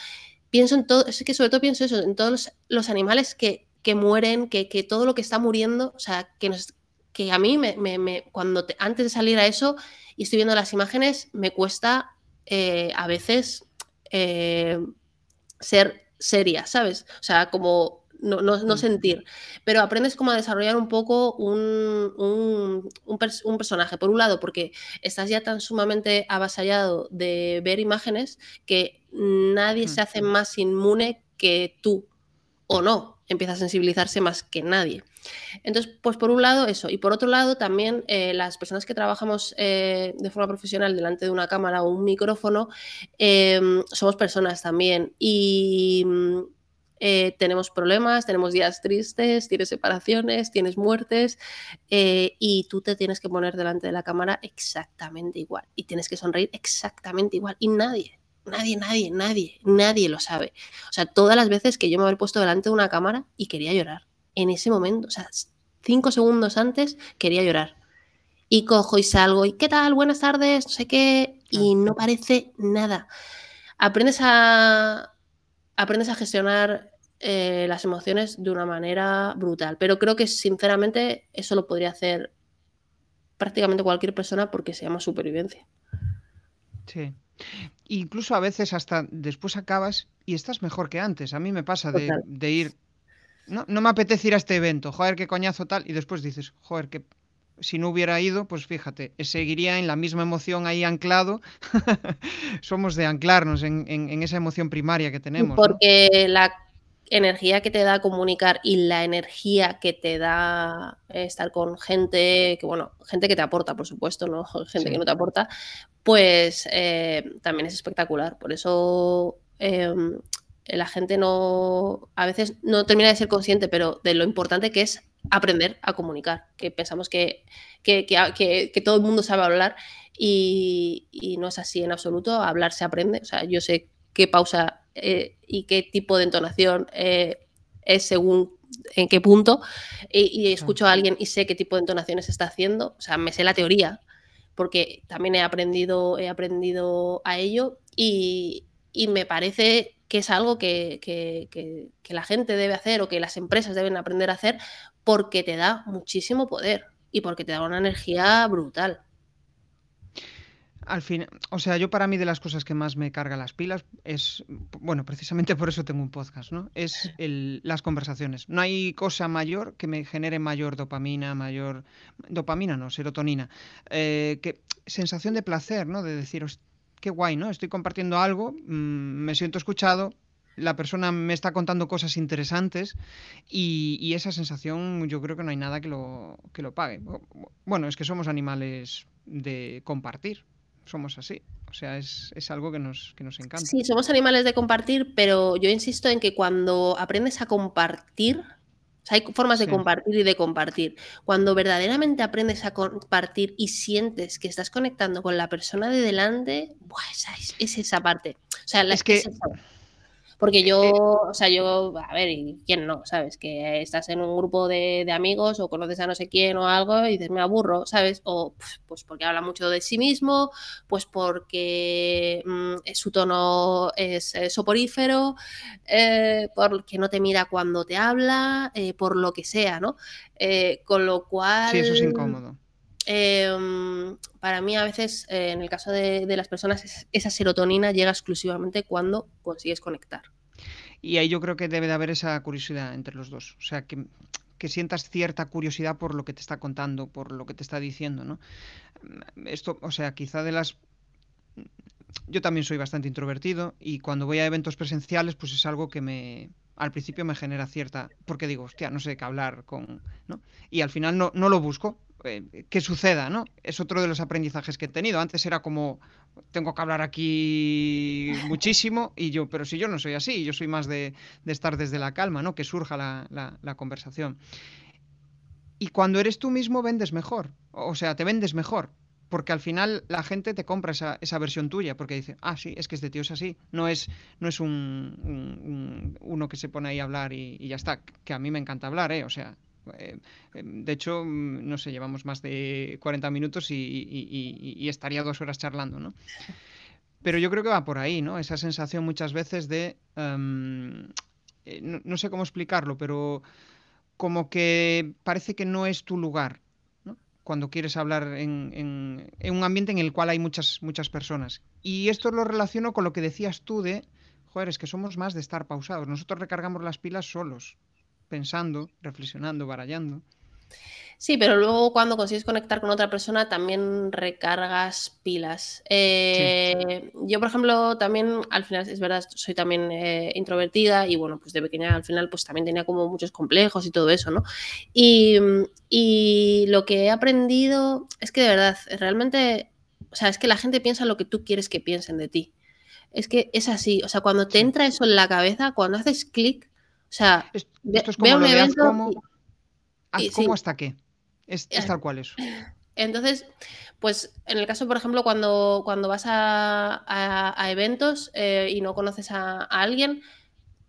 pienso en todo, es que sobre todo pienso eso, en todos los, animales que, que mueren, que, que, todo lo que está muriendo, o sea, que nos, que a mí, me, cuando antes de salir a eso y estoy viendo las imágenes, me cuesta eh, a veces eh, ser seria, ¿sabes? O sea, como no, mm. sentir. Pero aprendes como a desarrollar un poco un, personaje. Por un lado, porque estás ya tan sumamente avasallado de ver imágenes que nadie se hace más inmune que tú, o no, empieza a sensibilizarse más que nadie. Entonces, pues por un lado eso, y por otro lado también eh, las personas que trabajamos eh, de forma profesional delante de una cámara o un micrófono, em, somos personas también y eh, tenemos problemas, tenemos días tristes, tienes separaciones, tienes muertes y tú te tienes que poner delante de la cámara exactamente igual y tienes que sonreír exactamente igual y nadie. Nadie, nadie, nadie, nadie lo sabe. O sea, todas las veces que yo me había puesto delante de una cámara y quería llorar en ese momento, o sea, cinco segundos antes quería llorar. Y cojo y salgo y ¿qué tal? Buenas tardes, no sé qué, y no parece nada. Aprendes a, aprendes a gestionar eh, las emociones de una manera brutal, pero creo que sinceramente eso lo podría hacer prácticamente cualquier persona porque se llama supervivencia. Sí. Incluso a veces hasta después acabas y estás mejor que antes. A mí me pasa de ir no, no me apetece ir a este evento, joder, qué coñazo tal, y después dices, joder, que si no hubiera ido, pues fíjate, seguiría en la misma emoción ahí anclado. Somos de anclarnos en, esa emoción primaria que tenemos. Porque la energía que te da comunicar y la energía que te da estar con gente, que bueno, gente que te aporta, por supuesto, no gente que no te aporta, pues eh, también es espectacular. Por eso em, la gente no, a veces no termina de ser consciente, pero de lo importante que es aprender a comunicar, que pensamos que, que, todo el mundo sabe hablar y, no es así en absoluto, hablar se aprende, o sea, yo sé qué pausa eh, y qué tipo de entonación eh, es según en qué punto y, escucho a alguien y sé qué tipo de entonaciones está haciendo, o sea, me sé la teoría porque también he aprendido, he aprendido a ello y, y me parece que es algo que, la gente debe hacer o que las empresas deben aprender a hacer porque te da muchísimo poder y porque te da una energía brutal. Al fin, o sea, yo para mí de las cosas que más me carga las pilas es, bueno, precisamente por eso tengo un podcast, ¿no? Es las conversaciones. No hay cosa mayor que me genere mayor dopamina, mayor, dopamina no, serotonina, eh, que sensación de placer, ¿no? De decir, qué guay, ¿no? Estoy compartiendo algo, mm, me siento escuchado, la persona me está contando cosas interesantes y, esa sensación yo creo que no hay nada que lo, que lo pague. Bueno, es que somos animales de compartir, somos así. O sea, es, es algo que nos, que nos encanta. Sí, somos animales de compartir, pero yo insisto en que cuando aprendes a compartir, hay formas de compartir y de compartir. Cuando verdaderamente aprendes a compartir y sientes que estás conectando con la persona de delante, pues es, esa parte. sea, es que... Porque yo, o sea, yo, a ver, ¿y quién no? ¿Sabes? Que estás en un grupo de, amigos o conoces a no sé quién o algo y dices, me aburro, ¿sabes? O pues porque habla mucho de sí mismo, pues porque mm, su tono es, soporífero, eh, porque no te mira cuando te habla, eh, por lo que sea, ¿no? Eh, con lo cual... Sí, eso es incómodo. Em, para mí a veces, eh, en el caso de, las personas, esa serotonina llega exclusivamente cuando consigues conectar. Y ahí yo creo que debe de haber esa curiosidad entre los dos. O sea, que, sientas cierta curiosidad por lo que te está contando, por lo que te está diciendo, ¿no? Esto, o sea, quizá de las... Yo también soy bastante introvertido y cuando voy a eventos presenciales, pues es algo que me, al principio me genera cierta, porque digo, hostia, no sé qué hablar con, ¿no? Y al final no, no lo busco, que suceda, ¿no? Es otro de los aprendizajes que he tenido. Antes era como, tengo que hablar aquí muchísimo y yo, pero si yo no soy así, yo soy más de, estar desde la calma, ¿no? Que surja la, conversación. Y cuando eres tú mismo vendes mejor, o sea, te vendes mejor, porque al final la gente te compra esa, versión tuya, porque dice, ah, sí, es que este tío es así, no es, no es un, uno que se pone ahí a hablar y, y, ya está, que a mí me encanta hablar, ¿eh? O sea, eh, de hecho, mm, no sé, llevamos más de 40 minutos y, estaría dos horas charlando, ¿no? Pero yo creo que va por ahí, ¿no? Esa sensación muchas veces de... Em, eh, no, sé cómo explicarlo, pero como que parece que no es tu lugar, ¿no? Cuando quieres hablar en, un ambiente en el cual hay muchas, muchas personas. Y esto lo relaciono con lo que decías tú de, joder, es que somos más de estar pausados. Nosotros recargamos las pilas solos pensando, reflexionando, barallando. Sí, pero luego cuando consigues conectar con otra persona también recargas pilas. Eh, yo, por ejemplo, también al final, es verdad, soy también eh, introvertida y bueno, pues de pequeña al final pues también tenía como muchos complejos y todo eso, ¿no? Y, y lo que he aprendido es que de verdad, realmente, o sea, es que la gente piensa lo que tú quieres que piensen de ti. Es que es así, o sea, cuando te entra eso en la cabeza, cuando haces clic, sea, esto es como lo de haz como, hasta qué. Es, tal cual eso. Entonces, pues en el caso, por ejemplo, cuando, cuando vas a, eventos eh, y no conoces a, alguien,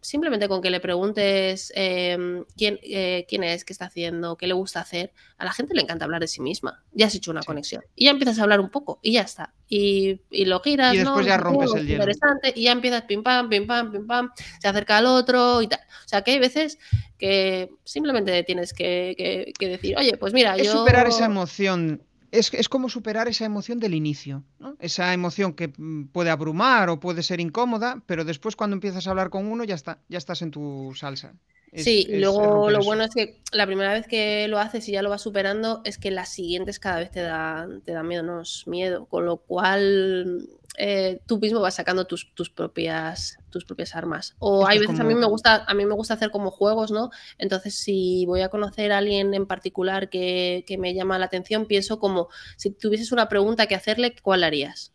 simplemente con que le preguntes em, quién, eh, quién es, qué está haciendo, qué le gusta hacer, a la gente le encanta hablar de sí misma. Ya has hecho una conexión. Y ya empiezas a hablar un poco y ya está. Y, lo giras. Y después ya rompes el hielo. Interesante, y ya empiezas pim pam, pim pam, pim pam, se acerca al otro y tal. O sea que hay veces que simplemente tienes que, decir, oye, pues mira, es superar esa emoción es, como superar esa emoción del inicio, esa emoción que mm, puede abrumar o puede ser incómoda, pero después cuando empiezas a hablar con uno ya está, ya estás en tu salsa. sí, luego lo bueno es que la primera vez que lo haces y ya lo vas superando es que las siguientes cada vez te dan, te dan menos miedo, con lo cual eh, tú mismo vas sacando tus, propias, tus propias armas. O hay veces a mí me gusta, a mí me gusta hacer como juegos, ¿no? Entonces, si voy a conocer a alguien en particular que, me llama la atención, pienso como si tuvieses una pregunta que hacerle, ¿cuál harías?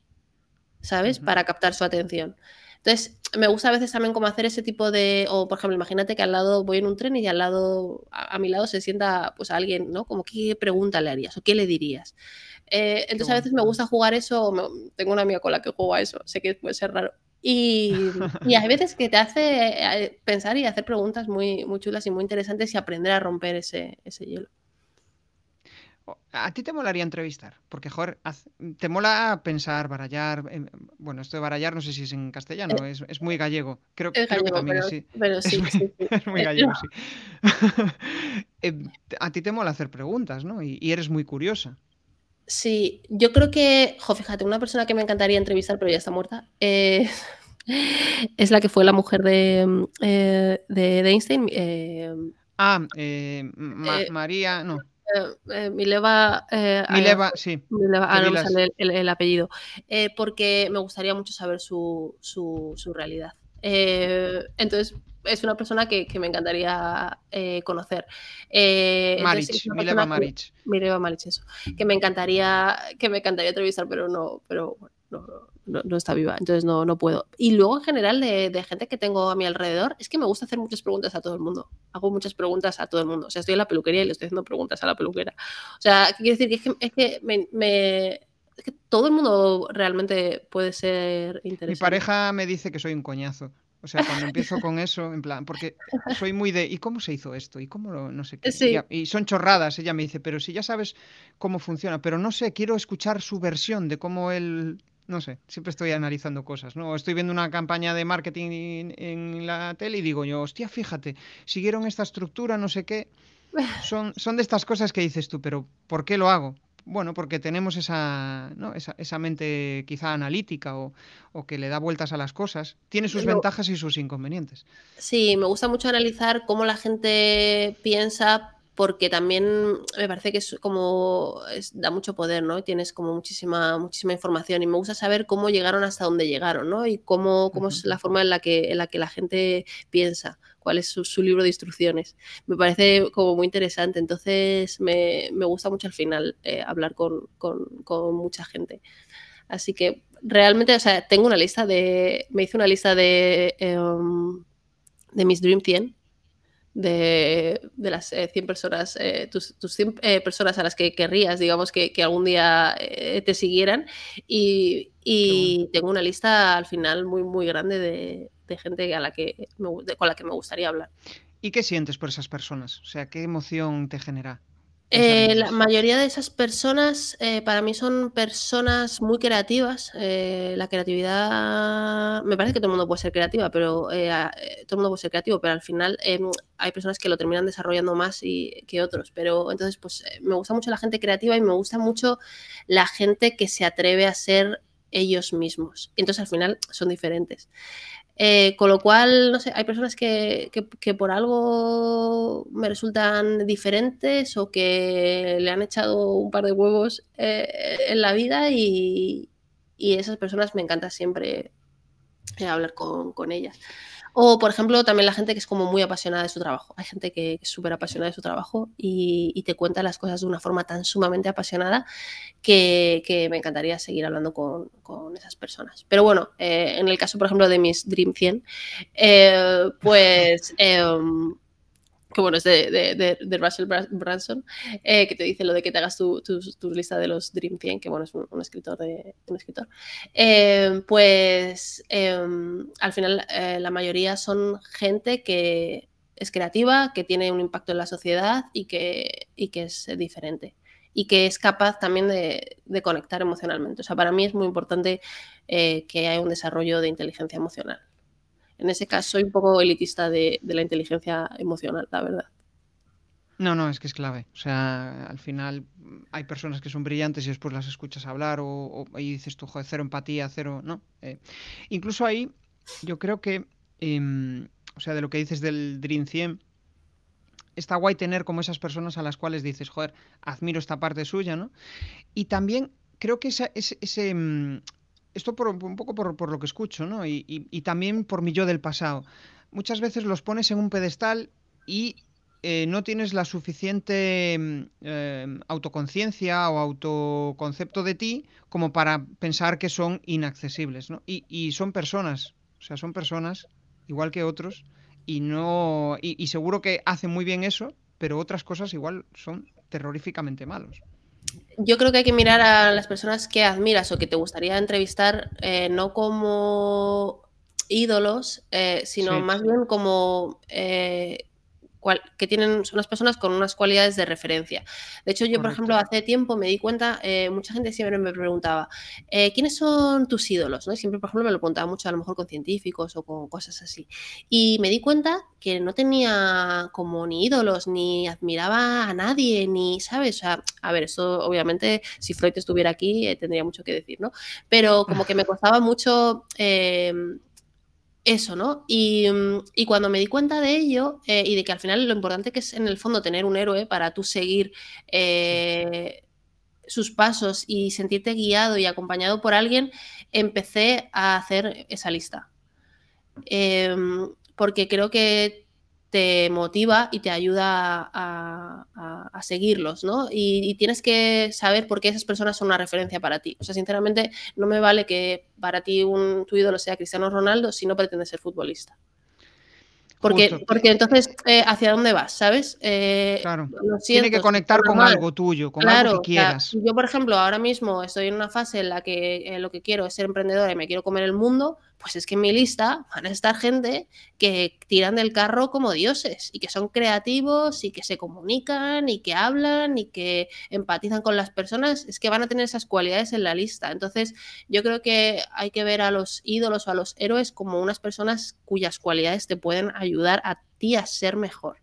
¿Sabes? Para captar su atención. Entonces, me gusta a veces también como hacer ese tipo de, o por ejemplo, imagínate que al lado voy en un tren y al lado, a, mi lado se sienta pues alguien, ¿no? Como qué pregunta le harías o qué le dirías. Eh, entonces a veces me gusta jugar eso, tengo una amiga con la que juega eso, sé que puede ser raro. Y, y hay veces que te hace eh, pensar y hacer preguntas muy, muy chulas y muy interesantes y aprender a romper ese, ese hielo. ¿A ti te molaría entrevistar? Porque, joder, te mola pensar, barallar. Em, bueno, esto de barallar no sé si es en castellano, eh, es, muy gallego. Creo, que también sí. Pero sí, es, sí, es muy gallego, sí. Em, a ti te mola hacer preguntas, ¿no? y eres muy curiosa. Sí, yo creo que, jo, fíjate, una persona que me encantaría entrevistar, pero ya está muerta, eh, es la que fue la mujer de, eh, de, Einstein. Eh, ah, María, no. Mileva. Mileva, sí. Mileva, ah, no me sale el, apellido. porque me gustaría mucho saber su, su, su realidad. entonces, es una persona que, me encantaría eh, conocer. Eh, Marich, Mileva Marich. Mileva Marich, eso. Que me encantaría, que me encantaría entrevistar, pero no, pero no, está viva, entonces no, no puedo. Y luego en general de, gente que tengo a mi alrededor, es que me gusta hacer muchas preguntas a todo el mundo. Hago muchas preguntas a todo el mundo. O sea, estoy en la peluquería y le estoy haciendo preguntas a la peluquera. O sea, quiero decir que es que, me, que todo el mundo realmente puede ser interesante. Mi pareja me dice que soy un coñazo. O sea, cuando empiezo con eso, en plan, porque soy muy de, ¿y cómo se hizo esto? ¿Y cómo lo, no sé qué? Sí. Y, son chorradas, ella me dice, pero si ya sabes cómo funciona, pero no sé, quiero escuchar su versión de cómo él, no sé, siempre estoy analizando cosas, ¿no? Estoy viendo una campaña de marketing en, la tele y digo yo, hostia, fíjate, siguieron esta estructura, no sé qué. Son, son de estas cosas que dices tú, pero ¿por qué lo hago? Bueno, porque tenemos esa, ¿no? esa, esa, mente quizá analítica o, o, que le da vueltas a las cosas. Tiene sus ventajas y sus inconvenientes. Sí, me gusta mucho analizar cómo la gente piensa porque también me parece que es como es, da mucho poder, ¿no? Tienes como muchísima, muchísima información y me gusta saber cómo llegaron hasta donde llegaron, ¿no? Y cómo, cómo es la forma en la que, en la, que la gente piensa, cuál es su, libro de instrucciones. Me parece como muy interesante, entonces me, me gusta mucho al final eh, hablar con, con, con, mucha gente. Así que realmente, o sea, tengo una lista de, me hice una lista de, um, de mis Dream 100 de, de las 100 eh, personas, eh, tus, tus 100 eh, personas a las que querrías, digamos, que, que algún día eh, te siguieran. Y, y tengo una lista al final muy, muy grande de, de gente a la que me, de, con la que me gustaría hablar. ¿Y qué sientes por esas personas? O sea, ¿qué emoción te genera? Eh, la mayoría de esas personas eh, para mí son personas muy creativas. Eh, la creatividad, me parece que todo el mundo puede ser creativa, pero todo el mundo puede ser creativo, pero al final hay personas que lo terminan desarrollando más y, que otros. Pero entonces, pues me gusta mucho la gente creativa y me gusta mucho la gente que se atreve a ser ellos mismos. Entonces al final son diferentes. Eh, con lo cual, no sé, hay personas que, que, por algo me resultan diferentes o que le han echado un par de huevos eh, en la vida y, y, esas personas me encanta siempre eh, hablar con, con ellas. O, por ejemplo, también la gente que es como muy apasionada de su trabajo. Hay gente que es súper apasionada de su trabajo y, te cuenta las cosas de una forma tan sumamente apasionada que, me encantaría seguir hablando con, esas personas. Pero bueno, eh, en el caso, por ejemplo, de mis Dream 100, eh, pues... Eh, que bueno, es de, de, Russell Branson, eh, que te dice lo de que te hagas tu, tu, lista de los Dream 100, que bueno, es un, escritor. De, un escritor. Eh, pues eh, al final eh, la mayoría son gente que es creativa, que tiene un impacto en la sociedad y que, y que es diferente. Y que es capaz también de, de, conectar emocionalmente. O sea, para mí es muy importante que haya un desarrollo de inteligencia emocional en ese caso soy un poco elitista de, la inteligencia emocional, la verdad. No, no, es que es clave. O sea, al final hay personas que son brillantes y después las escuchas hablar o, y dices tú, joder, cero empatía, cero, ¿no? Eh, incluso ahí yo creo que, eh, o sea, de lo que dices del Dream 100, está guay tener como esas personas a las cuales dices, joder, admiro esta parte suya, ¿no? Y también creo que esa, ese, ese mm, esto por, un poco por, por, lo que escucho, ¿no? Y, también por mi yo del pasado. Muchas veces los pones en un pedestal y eh, no tienes la suficiente eh, autoconciencia o autoconcepto de ti como para pensar que son inaccesibles, ¿no? Y, y, son personas, o sea, son personas igual que otros y no y seguro que hacen muy bien eso, pero otras cosas igual son terroríficamente malos yo creo que hay que mirar a las personas que admiras o que te gustaría entrevistar, eh, no como ídolos, eh, sino sí. más bien como eh, cual, que tienen, son unas personas con unas cualidades de referencia. De hecho, yo, Correcto. por ejemplo, hace tiempo me di cuenta, eh, mucha gente siempre me preguntaba, eh, ¿quiénes son tus ídolos? ¿no? Y siempre, por ejemplo, me lo preguntaba mucho a lo mejor con científicos o con cosas así. Y me di cuenta que no tenía como ni ídolos, ni admiraba a nadie, ni, ¿sabes? O sea, a ver, eso obviamente, si Freud estuviera aquí, eh, tendría mucho que decir, ¿no? Pero como que me costaba mucho eh, eso, ¿no? Y, y, cuando me di cuenta de ello eh, y de que al final lo importante que es en el fondo tener un héroe para tú seguir eh, sus pasos y sentirte guiado y acompañado por alguien, empecé a hacer esa lista. Eh, porque creo que te motiva y te ayuda a, a, a seguirlos, ¿no? Y, y, tienes que saber por qué esas personas son una referencia para ti. O sea, sinceramente, no me vale que para ti un, tu ídolo sea Cristiano Ronaldo si no pretendes ser futbolista. Porque, porque entonces, eh, ¿hacia dónde vas? ¿Sabes? Eh, claro. Tiene que conectar con algo tuyo, con algo que quieras. yo, por ejemplo, ahora mismo estoy en una fase en la que eh, lo que quiero es ser emprendedora y me quiero comer el mundo, pues es que en mi lista van a estar gente que tiran del carro como dioses y que son creativos y que se comunican y que hablan y que empatizan con las personas, es que van a tener esas cualidades en la lista. Entonces, yo creo que hay que ver a los ídolos o a los héroes como unas personas cuyas cualidades te pueden ayudar a ti a ser mejor.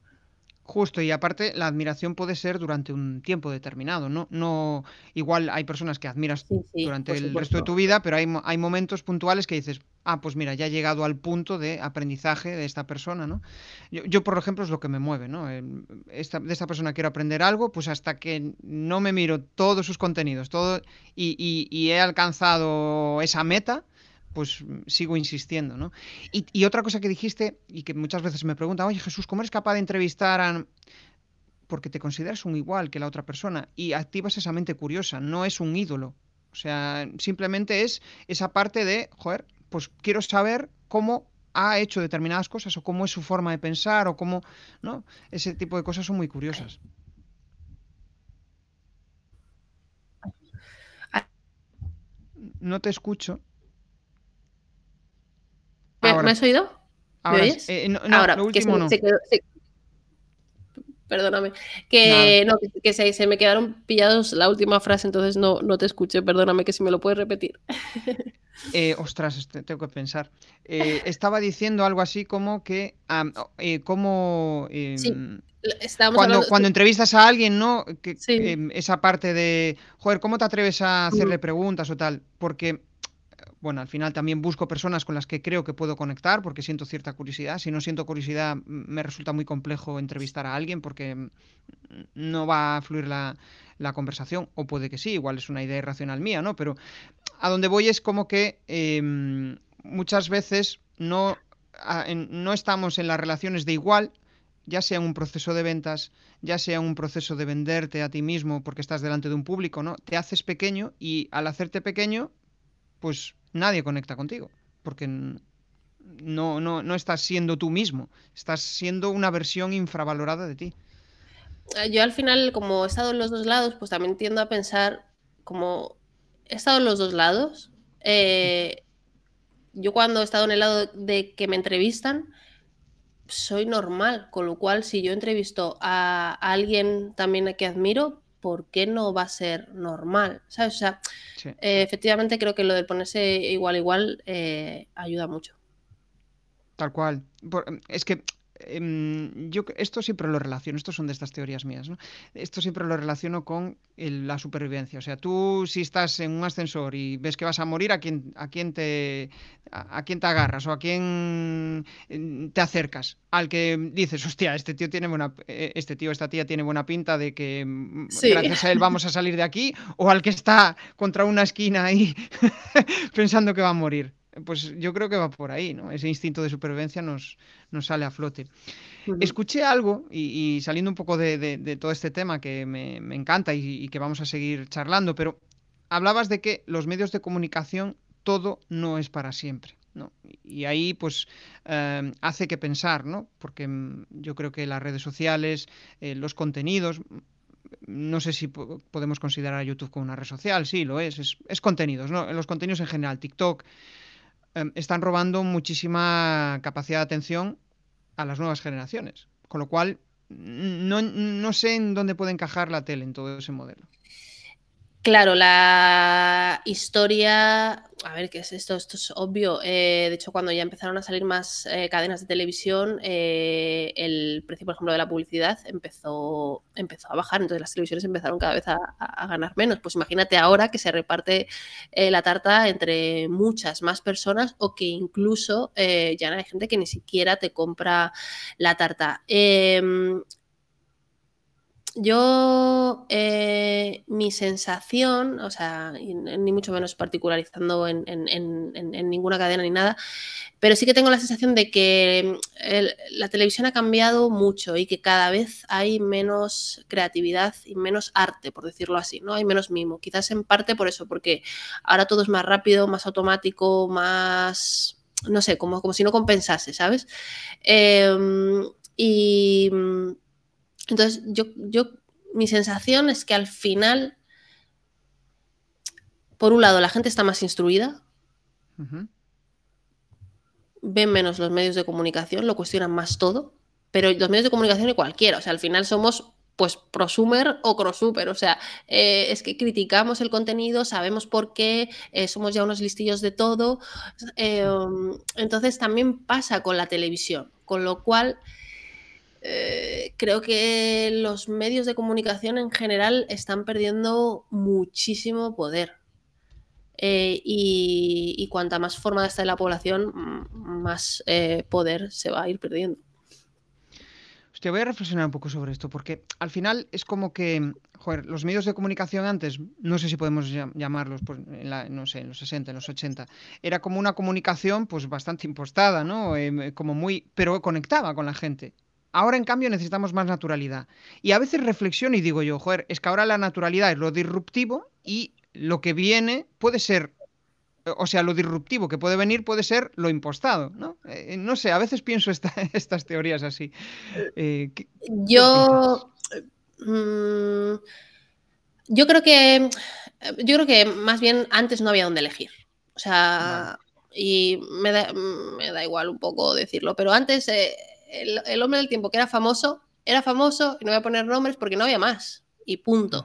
Justo, y aparte la admiración puede ser durante un tiempo determinado, ¿no? no igual hay personas que admiras durante el resto de tu vida, pero hay, hay momentos puntuales que dices, ah, pues mira, ya he llegado al punto de aprendizaje de esta persona, ¿no? Yo, por ejemplo, es lo que me mueve, ¿no? Esta, de esta persona quiero aprender algo, pues hasta que no me miro todos sus contenidos, todo, y he alcanzado esa meta, pues sigo insistiendo, ¿no? Y, otra cosa que dijiste, y que muchas veces me preguntan, oye Jesús, ¿cómo eres capaz de entrevistar a... Porque te consideras un igual que la otra persona y activas esa mente curiosa, no es un ídolo. O sea, simplemente es esa parte de, joder, pues quiero saber cómo ha hecho determinadas cosas o cómo es su forma de pensar o cómo, ¿no? Ese tipo de cosas son muy curiosas. No te escucho. ¿Me has oído? Ahora, eh, no, ahora lo último no. perdóname. Que, no, que, se, me quedaron pillados la última frase, entonces no, no te escuché. Perdóname que si me lo puedes repetir. Eh, ostras, este, tengo que pensar. Eh, estaba diciendo algo así como que, como em, cuando, cuando entrevistas a alguien, ¿no? Que, em, esa parte de, joder, ¿cómo te atreves a hacerle preguntas o tal? Porque bueno, al final también busco personas con las que creo que puedo conectar porque siento cierta curiosidad. Si no siento curiosidad, me resulta muy complejo entrevistar a alguien porque no va a fluir la, conversación, o puede que sí, igual es una idea irracional mía, ¿no? Pero a donde voy es como que em, muchas veces no, no estamos en las relaciones de igual, ya sea un proceso de ventas, ya sea un proceso de venderte a ti mismo porque estás delante de un público, ¿no? Te haces pequeño y al hacerte pequeño, pues nadie conecta contigo, porque no, no, no estás siendo tú mismo, estás siendo una versión infravalorada de ti. Ah, yo al final, como he estado en los dos lados, pues también tiendo a pensar, como he estado en los dos lados, eh, yo cuando he estado en el lado de que me entrevistan, soy normal, con lo cual si yo entrevisto a alguien también que admiro, ¿por qué no va a ser normal? ¿Sabes? O sea, eh, efectivamente creo que lo de ponerse igual igual eh, ayuda mucho. Tal cual. es que Em, yo esto siempre lo relaciono, estos son de estas teorías mías, ¿no? Esto siempre lo relaciono con la supervivencia. O sea, tú si estás en un ascensor y ves que vas a morir, ¿a quién, a quién, te, a, quién te agarras o a quién em, te acercas? Al que dices, hostia, este tío tiene buena, eh, este tío, esta tía tiene buena pinta de que mm, gracias a él vamos a salir de aquí, o al que está contra una esquina ahí pensando que va a morir pues yo creo que va por ahí, ¿no? Ese instinto de supervivencia nos, nos sale a flote. Escuché algo, y, saliendo un poco de, todo este tema que me, encanta y, que vamos a seguir charlando, pero hablabas de que los medios de comunicación, todo no es para siempre. ¿no? Y ahí pues eh, hace que pensar, ¿no? Porque mm, yo creo que las redes sociales, eh, los contenidos, no sé si podemos considerar a YouTube como una red social, sí, lo es, es, es contenidos, ¿no? Los contenidos en general, TikTok, Em, están robando muchísima capacidad de atención a las nuevas generaciones. Con lo cual, no, no sé en dónde puede encajar la tele en todo ese modelo. Claro, la historia, a ver, ¿qué es esto? Esto es obvio. Eh, de hecho, cuando ya empezaron a salir más eh, cadenas de televisión, eh, el precio, por ejemplo, de la publicidad empezó, empezó a bajar. Entonces las televisiones empezaron cada vez a, ganar menos. Pues imagínate ahora que se reparte la tarta entre muchas más personas o que incluso ya no hay gente que ni siquiera te compra la tarta. Yo, eh, mi sensación, o sea, ni mucho menos particularizando en, ninguna cadena ni nada, pero sí que tengo la sensación de que mm, la televisión ha cambiado mucho y que cada vez hay menos creatividad y menos arte, por decirlo así, ¿no? Hay menos mimo. Quizás en parte por eso, porque ahora todo es más rápido, más automático, más no sé, como, como si no compensase, ¿sabes? Em, y entonces yo, yo, mi sensación es que al final, por un lado, la gente está más instruida, ven menos los medios de comunicación, lo cuestionan más todo, pero los medios de comunicación y cualquiera, o sea, al final somos pues prosumer o crossuper, o sea, eh, es que criticamos el contenido, sabemos por qué, eh, somos ya unos listillos de todo, em, entonces también pasa con la televisión, con lo cual eh, creo que los medios de comunicación en general están perdiendo muchísimo poder. y, y, cuanta más formada está la población, más poder se va a ir perdiendo. Hostia, voy a reflexionar un poco sobre esto, porque al final es como que, joder, los medios de comunicación antes, no sé si podemos llamarlos, pues, en no sé, en los 60, en los 80, era como una comunicación pues bastante impostada, ¿no? Como muy, pero conectaba con la gente. Ahora, en cambio, necesitamos más naturalidad. Y a veces reflexiono y digo yo, joder, es que ahora la naturalidad es lo disruptivo y lo que viene puede ser o sea, lo disruptivo que puede venir puede ser lo impostado, ¿no? Eh, no sé, a veces pienso estas teorías así. Eh, yo, mm, yo creo que, yo creo que más bien antes no había dónde elegir. O sea, y me da, igual un poco decirlo, pero antes eh, el, hombre del tiempo que era famoso, era famoso y no voy a poner nombres porque no había más y punto.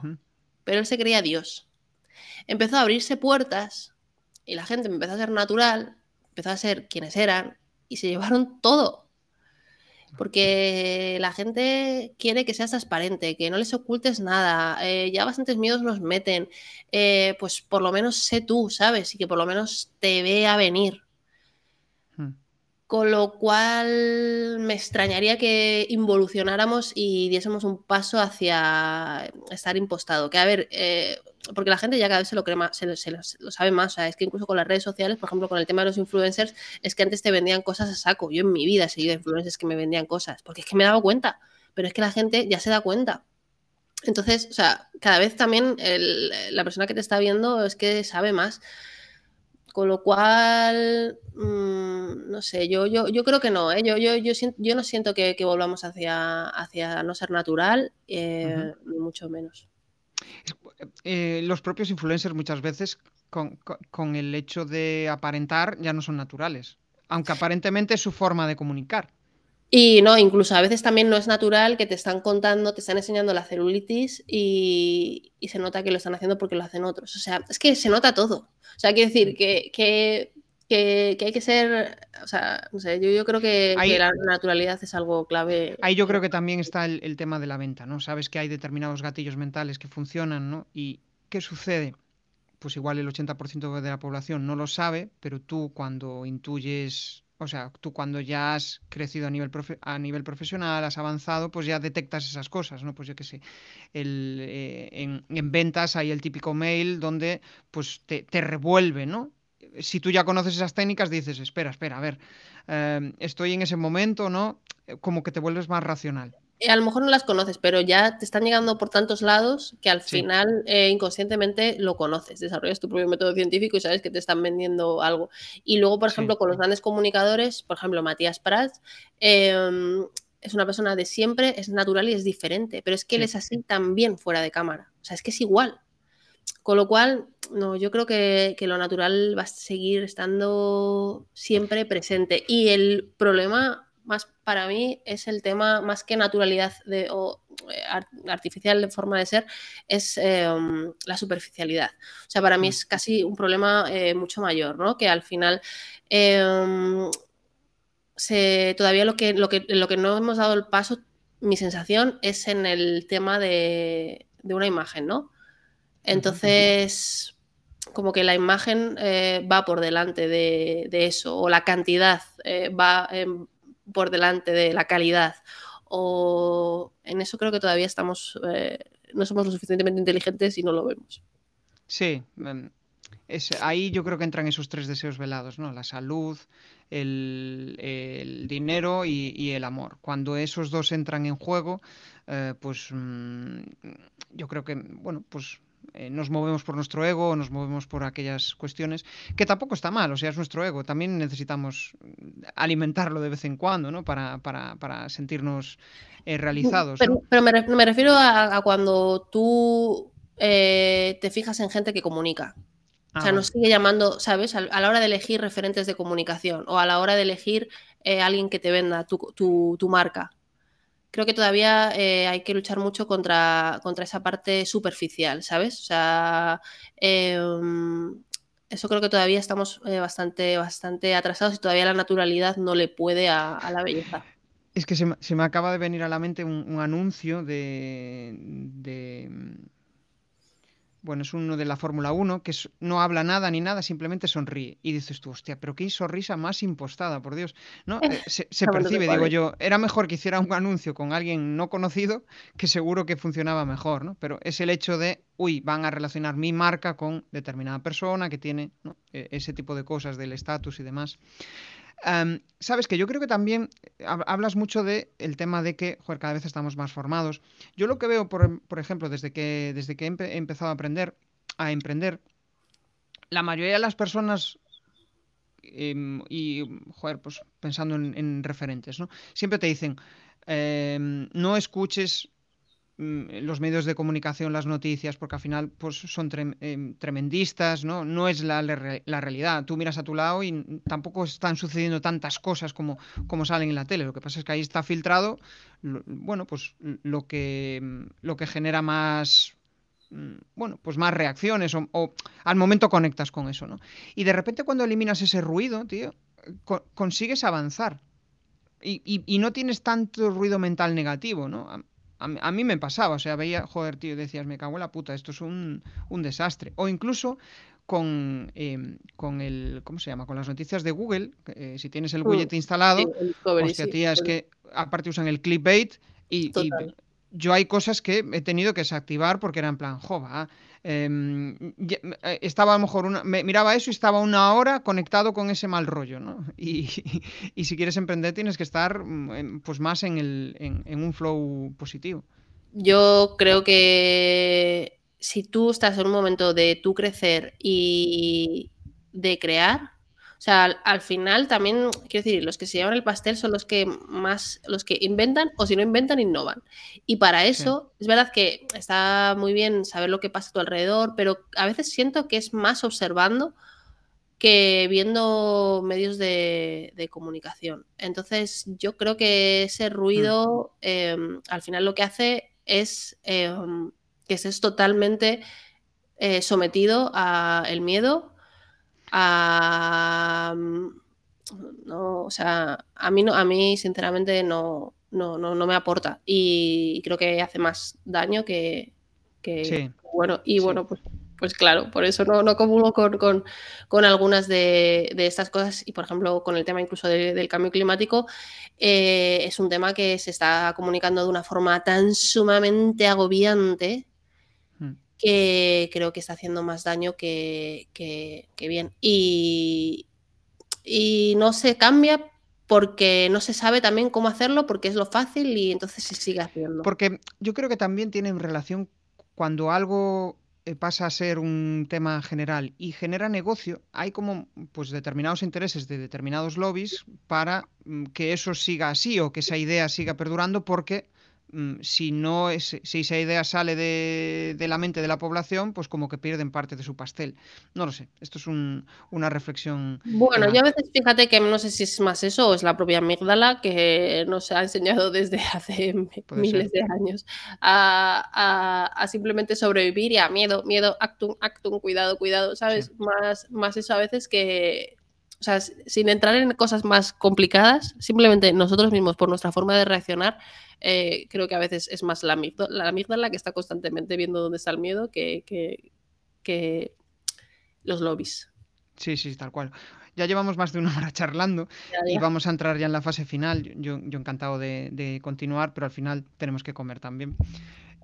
Pero él se creía Dios. Empezó a abrirse puertas y la gente empezó a ser natural, empezó a ser quienes eran y se llevaron todo. Porque la gente quiere que seas transparente, que no les ocultes nada. Eh, ya bastantes miedos nos meten. Eh, pues por lo menos sé tú, ¿sabes? Y que por lo menos te vea venir. Con lo cual me extrañaría que involucionáramos y diésemos un paso hacia estar impostado. Que a ver, eh, porque la gente ya cada vez se lo cree se, lo sabe más. O sea, es que incluso con las redes sociales, por ejemplo, con el tema de los influencers, es que antes te vendían cosas a saco. Yo en mi vida he seguido influencers que me vendían cosas, porque es que me dado cuenta, pero es que la gente ya se da cuenta. Entonces, o sea, cada vez también la persona que te está viendo es que sabe más. Con lo cual, mm, no sé, yo, yo, yo creo que no, ¿eh? yo, yo, yo, yo, no siento que, volvamos hacia, hacia no ser natural, eh, ni mucho menos. Eh, los propios influencers muchas veces con, con, el hecho de aparentar ya no son naturales, aunque aparentemente es su forma de comunicar. Y no, incluso a veces también no es natural que te están contando, te están enseñando la celulitis y, se nota que lo están haciendo porque lo hacen otros. O sea, es que se nota todo. O sea, quiero decir que, que, que, hay que ser, o sea, no sé, yo, yo creo que, la naturalidad es algo clave. Ahí yo creo que también está el, el, tema de la venta, ¿no? Sabes que hay determinados gatillos mentales que funcionan, ¿no? ¿Y qué sucede? Pues igual el 80% de la población no lo sabe, pero tú cuando intuyes o sea, tú cuando ya has crecido a nivel, a nivel profesional, has avanzado, pues ya detectas esas cosas, ¿no? Pues yo qué sé, el, eh, en, ventas hay el típico mail donde pues te, te, revuelve, ¿no? Si tú ya conoces esas técnicas, dices, espera, espera, a ver, eh, estoy en ese momento, ¿no? Como que te vuelves más racional. Eh, a lo mejor no las conoces, pero ya te están llegando por tantos lados que al final eh, inconscientemente lo conoces, desarrollas tu propio método científico y sabes que te están vendiendo algo. Y luego, por ejemplo, con los grandes comunicadores, por ejemplo, Matías Prats, em, es una persona de siempre, es natural y es diferente, pero es que él es así también fuera de cámara, o sea, es que es igual. Con lo cual, no, yo creo que, que lo natural va a seguir estando siempre presente. Y el problema más para mí es el tema más que naturalidad de, o eh, artificial de forma de ser, es em, la superficialidad. O sea, para mí mm. es casi un problema eh, mucho mayor, ¿no? Que al final em, todavía lo que, lo, que, lo que no hemos dado el paso, mi sensación, es en el tema de, una imagen, ¿no? Entonces, como que la imagen eh, va por delante de, eso, o la cantidad va por delante de la calidad. O en eso creo que todavía estamos, eh, no somos lo suficientemente inteligentes y no lo vemos. Sí, em, es, ahí yo creo que entran esos tres deseos velados, ¿no? La salud, el, dinero y, el amor. Cuando esos dos entran en juego, eh, pues mm, yo creo que, bueno, pues eh, nos movemos por nuestro ego, nos movemos por aquellas cuestiones, que tampoco está mal, o sea, es nuestro ego, también necesitamos alimentarlo de vez en cuando, ¿no? Para, para, para sentirnos eh, realizados. Pero, pero me, refiero a, cuando tú eh, te fijas en gente que comunica. o sea, ah, nos sigue llamando, ¿sabes? A, la hora de elegir referentes de comunicación o a la hora de elegir alguien que te venda tu, tu, tu marca creo que todavía eh, hay que luchar mucho contra, contra esa parte superficial, ¿sabes? O sea, em, eso creo que todavía estamos eh, bastante, bastante atrasados y todavía la naturalidad no le puede a, la belleza. Es que se me, acaba de venir a la mente un, anuncio de bueno, es uno de la Fórmula 1, que no habla nada ni nada, simplemente sonríe. Y dices tú, hostia, pero qué sonrisa más impostada, por Dios. ¿No? Eh, se, percibe, digo yo, era mejor que hiciera un anuncio con alguien no conocido, que seguro que funcionaba mejor, ¿no? Pero es el hecho de, uy, van a relacionar mi marca con determinada persona que tiene e, ese tipo de cosas del estatus y demás. Sabes que yo creo que también eh, hablas mucho del el tema de que cada vez estamos más formados. Yo lo que veo, por, ejemplo, desde que, desde que he, empezado a aprender, a emprender, la mayoría de las personas em, y, pues pensando en, referentes, ¿no? Siempre te dicen, em, no escuches los medios de comunicación, las noticias, porque al final pues, son em, tremendistas, ¿no? No es la, la, realidad. Tú miras a tu lado y tampoco están sucediendo tantas cosas como, como salen en la tele. Lo que pasa es que ahí está filtrado, bueno, pues lo que, lo que genera más mm, bueno, pues más reacciones o, al momento conectas con eso, ¿no? Y de repente cuando eliminas ese ruido, tío, consigues avanzar. Y, y, y, no tienes tanto ruido mental negativo, ¿no? A, mí me pasaba, o sea, veía, joder, tío, decías, me cago en la puta, esto es un, desastre. O incluso con, em, con el, ¿cómo se llama? Con las noticias de Google, eh, si tienes el mm, widget instalado, hostia, tía, es que aparte usan el clickbait y, y, yo hay cosas que he tenido que desactivar porque era en plan, jova, Em, eh, estaba a lo mejor una, me, miraba eso y estaba una hora conectado con ese mal rollo, ¿no? Y, si quieres emprender tienes que estar mm, pues más en, el, en, un flow positivo. Yo creo que si tú estás en un momento de tú crecer y de crear, sea, al, final también, quiero decir, los que se llevan el pastel son los que más, los que inventan o si no inventan, innovan. Y para eso, es verdad que está muy bien saber lo que pasa a tu alrededor, pero a veces siento que es más observando que viendo medios de, comunicación. Entonces, yo creo que ese ruido mm. em, al final lo que hace es em, que estés totalmente eh, sometido al miedo Mm, no, o sea, a mí, no, a mí sinceramente no, no, no, me aporta y creo que hace más daño que, bueno. Y bueno, pues, pues claro, por eso no, no comulgo con, con, algunas de, estas cosas y por ejemplo con el tema incluso del cambio climático, eh, es un tema que se está comunicando de una forma tan sumamente agobiante que creo que está haciendo más daño que, bien. Y, y, no se cambia porque no se sabe también cómo hacerlo, porque es lo fácil y entonces se sigue haciendo. Porque yo creo que también tiene relación cuando algo eh, pasa a ser un tema general y genera negocio, hay como pues determinados intereses de determinados lobbies para mm, que eso siga así o que esa idea siga perdurando porque si no es, si esa idea sale de, la mente de la población, pues como que pierden parte de su pastel. No lo sé, esto es una reflexión. Bueno, yo a veces fíjate que no sé si es más eso o es la propia amígdala que nos ha enseñado desde hace miles de años a, simplemente sobrevivir y a miedo, miedo, actum, actum, cuidado, cuidado, ¿sabes? Más, más eso a veces que, o sea, sin entrar en cosas más complicadas, simplemente nosotros mismos, por nuestra forma de reaccionar, eh, creo que a veces es más la amígdala, la la que está constantemente viendo dónde está el miedo que, que, los lobbies. Sí, sí, tal cual. Ya llevamos más de una hora charlando y vamos a entrar ya en la fase final. Yo, yo encantado de, continuar, pero al final tenemos que comer también.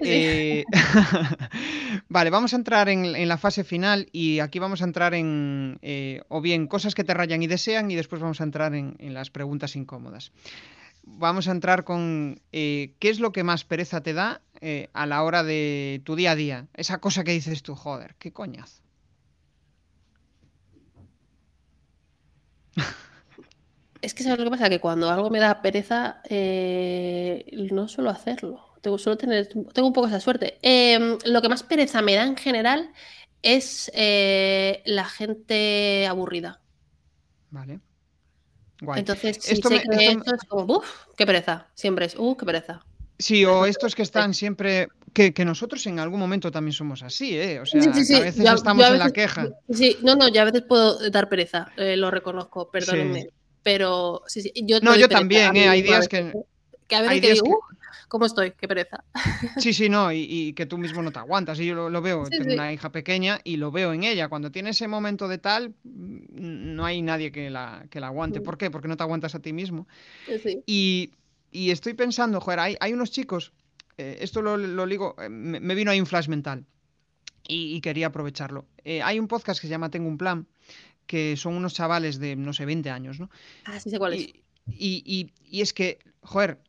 Eh, vale, vamos a entrar en, la fase final y aquí vamos a entrar en eh, o bien cosas que te rayan y desean y después vamos a entrar en, las preguntas incómodas. Vamos a entrar con eh, qué es lo que más pereza te da eh, a la hora de tu día a día. Esa cosa que dices tú, joder, qué coñazo. Es que sabes lo que pasa, que cuando algo me da pereza, eh, no suelo hacerlo. Tengo, suelo tener, tengo un poco esa suerte. Em, lo que más pereza me da en general es la gente aburrida. Vale. Guay. Entonces, si esto, sé que esto, es como, uff, qué pereza. Siempre es, uff, qué pereza. Sí, o estos que están siempre. Que, que, nosotros en algún momento también somos así, ¿eh? O sea, sí, sí, sí. a veces estamos en la queja. Sí, no, no, yo a veces puedo dar pereza, eh, lo reconozco, perdónenme. Pero sí, sí, yo. No, yo también, ¿eh? Hay días que. Que a veces que digo, uh, ¿cómo estoy? Qué pereza. Sí, sí, no, y, que tú mismo no te aguantas. Y yo lo, veo, tengo una hija pequeña y lo veo en ella. Cuando tiene ese momento de tal, mm, no hay nadie que la, que la aguante. Mm. ¿Por qué? Porque no te aguantas a ti mismo. Y, y, estoy pensando, joder, hay, hay unos chicos, eh, esto lo, lo digo, eh, me, vino ahí un flash mental y, quería aprovecharlo. Eh, hay un podcast que se llama Tengo un plan, que son unos chavales de, no sé, 20 años, ¿no? Ah, sí sé cuál es. Y, y, y, es que, joder,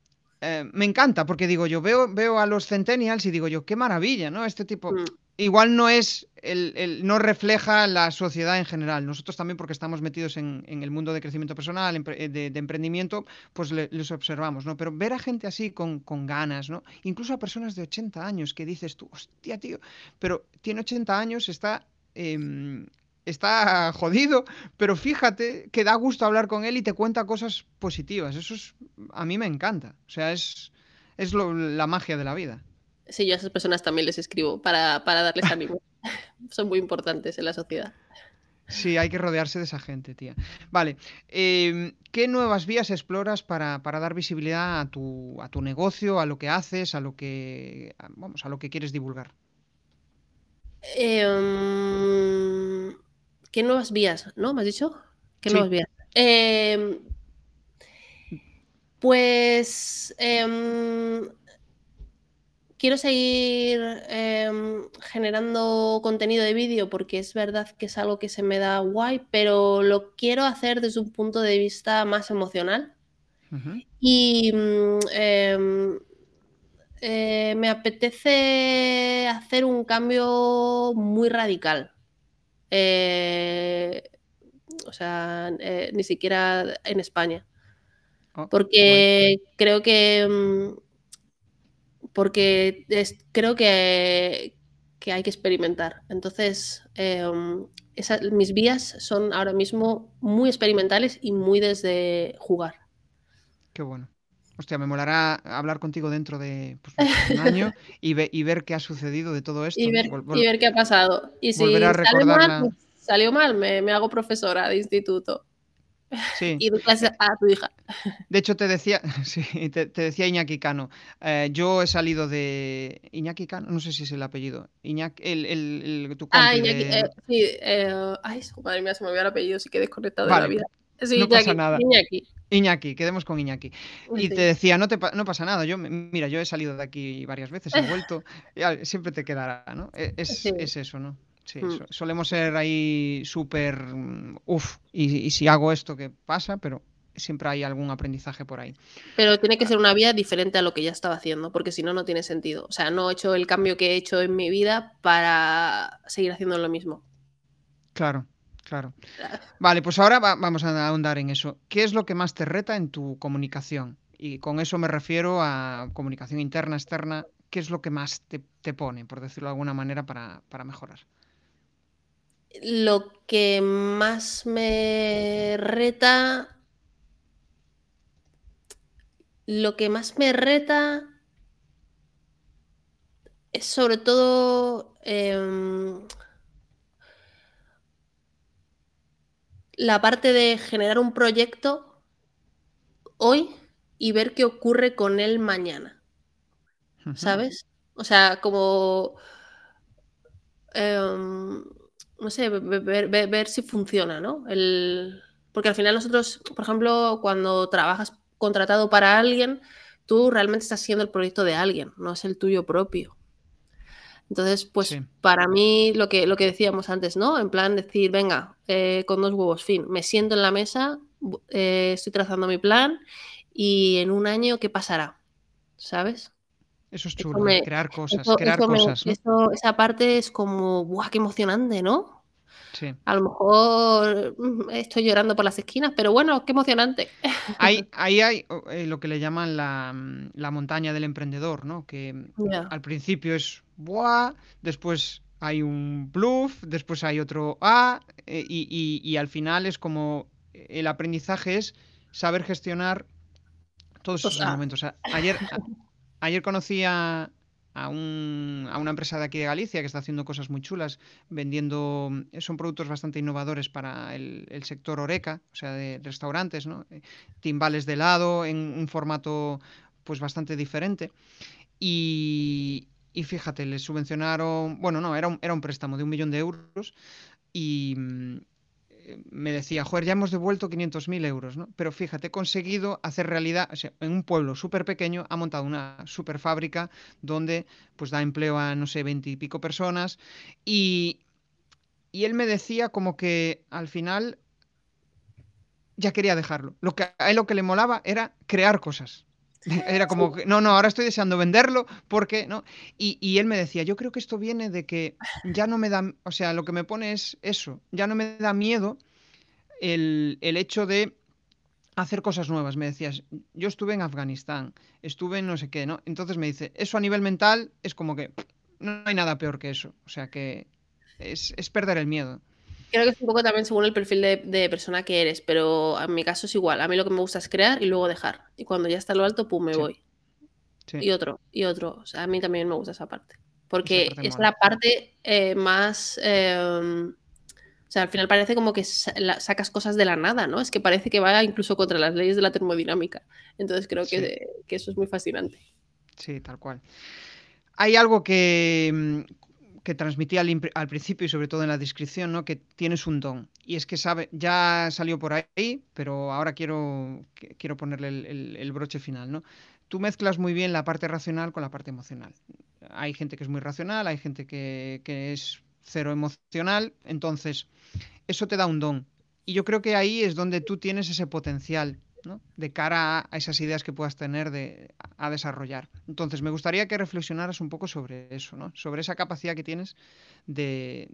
eh, me encanta, porque digo, yo veo, veo a los centennials y digo yo, qué maravilla, ¿no? Este tipo. Mm. Igual no es, el, no refleja la sociedad en general. Nosotros también, porque estamos metidos en, el mundo de crecimiento personal, eh, de, emprendimiento, pues les observamos, ¿no? Pero ver a gente así con, con, ganas, ¿no? Incluso a personas de 80 años que dices tú, hostia, tío, pero tiene 80 años, está em, está jodido, pero fíjate que da gusto hablar con él y te cuenta cosas positivas. Eso es, a mí me encanta. O sea, es, es la magia de la vida. Sí, yo a esas personas también les escribo para, para darles ánimo. Son muy importantes en la sociedad. Sí, hay que rodearse de esa gente, tía. Vale, em, ¿qué nuevas vías exploras para, para, dar visibilidad a tu, a tu negocio, a lo que haces, a lo que, vamos, a lo que quieres divulgar? Eh, ¿Qué nuevas vías? ¿No? ¿Me has dicho? ¿Qué nuevas vías? Em, pues em, quiero seguir em, generando contenido de vídeo porque es verdad que es algo que se me da guay, pero lo quiero hacer desde un punto de vista más emocional. Y mm, eh, me apetece hacer un cambio muy radical. Eh, o sea, eh, ni siquiera en España. Oh, porque creo que. Mm, porque creo que, hay que experimentar. Entonces, em, mis vías son ahora mismo muy experimentales y muy desde jugar. Qué bueno. Hostia, me molará hablar contigo dentro de pues, un año y, ver qué ha sucedido de todo esto. Y ver, qué ha pasado. Y si salió mal, pues, salió mal me, hago profesora de instituto. Sí. y educas a tu hija. De hecho, te decía, sí, te, decía Iñaki Cano. Eh, yo he salido de. Iñaki Cano, no sé si es el apellido. Iñaki, el, el, tu Ah, Iñaki, eh, sí. Eh, ay, madre mía, se me olvidó el apellido, sí que he desconectado de la vida. Sí, no pasa nada. Iñaki. Iñaki, quedemos con Iñaki. Y te decía, no, te, no pasa nada. Yo, mira, yo he salido de aquí varias veces, he vuelto. siempre te quedará, ¿no? E, es, es eso, ¿no? Sí, mm. solemos ser ahí súper, uff, y, si hago esto, ¿qué pasa? Pero siempre hay algún aprendizaje por ahí. Pero tiene que ser una vía diferente a lo que ya estaba haciendo, porque si no, no tiene sentido. O sea, no he hecho el cambio que he hecho en mi vida para seguir haciendo lo mismo. Claro, claro. Vale, pues ahora vamos a ahondar en eso. ¿Qué es lo que más te reta en tu comunicación? Y con eso me refiero a comunicación interna, externa. ¿Qué es lo que más te, pone, por decirlo de alguna manera, para, para mejorar? Lo que más me reta. Lo que más me reta es sobre todo em, la parte de generar un proyecto hoy y ver qué ocurre con él mañana. ¿Sabes? O sea, como... Em, no sé, ver, si funciona, ¿no? El... Porque al final nosotros, por ejemplo, cuando trabajas contratado para alguien, tú realmente estás haciendo el proyecto de alguien, no es el tuyo propio. Entonces, pues para mí lo que, lo que decíamos antes, ¿no? En plan decir, venga, eh, con dos huevos, fin, me siento en la mesa, eh, estoy trazando mi plan y en un año, ¿qué pasará? ¿Sabes? Eso es chulo, crear cosas, crear cosas. esa parte es como, ¡buah, qué emocionante, ¿no? Sí. A lo mejor mm, estoy llorando por las esquinas, pero bueno, qué emocionante. Ahí, ahí hay eh, lo que le llaman la, mm, la, montaña del emprendedor, ¿no? Que al principio es ¡buah! Después hay un bluff, después hay otro A, eh, y, y, al final es como el aprendizaje es saber gestionar todos esos momentos. ayer, ayer conocí a, una empresa de aquí de Galicia que está haciendo cosas muy chulas, vendiendo, son productos bastante innovadores para el, sector Oreca, o sea, de restaurantes, ¿no? Eh, timbales de helado en un formato pues bastante diferente. Y, y fíjate, les subvencionaron, bueno, no, era un, era un préstamo de un millón de euros y me decía, joder, ya hemos devuelto 500.000 euros, ¿no? Pero fíjate, he conseguido hacer realidad, o sea, en un pueblo súper pequeño, ha montado una súper fábrica donde pues da empleo a, no sé, 20 y pico personas y, y él me decía como que al final ya quería dejarlo. Lo que, a él lo que le molaba era crear cosas. Era como, que, no, no, ahora estoy deseando venderlo porque, ¿no? Y, él me decía, yo creo que esto viene de que ya no me da, o sea, lo que me pone es eso, ya no me da miedo el, hecho de hacer cosas nuevas. Me decías, yo estuve en Afganistán, estuve en no sé qué, ¿no? Entonces me dice, eso a nivel mental es como que no hay nada peor que eso. O sea que es, es perder el miedo. Creo que es un poco también según el perfil de, persona que eres, pero en mi caso es igual. A mí lo que me gusta es crear y luego dejar. Y cuando ya está lo alto, pum, me voy. Y otro, y otro. O sea, a mí también me gusta esa parte. Porque es la parte eh, más... Em, o sea, al final parece como que sacas cosas de la nada, ¿no? Es que parece que va incluso contra las leyes de la termodinámica. Entonces creo que, que eso es muy fascinante. Sí, tal cual. Hay algo que, que transmití al, principio y sobre todo en la descripción, ¿no? Que tienes un don. Y es que sabe, ya salió por ahí, pero ahora quiero, quiero ponerle el, broche final, ¿no? Tú mezclas muy bien la parte racional con la parte emocional. Hay gente que es muy racional, hay gente que, que es cero emocional, entonces eso te da un don. Y yo creo que ahí es donde tú tienes ese potencial de cara a, esas ideas que puedas tener de, a, desarrollar. Entonces, me gustaría que reflexionaras un poco sobre eso, ¿no? sobre esa capacidad que tienes de,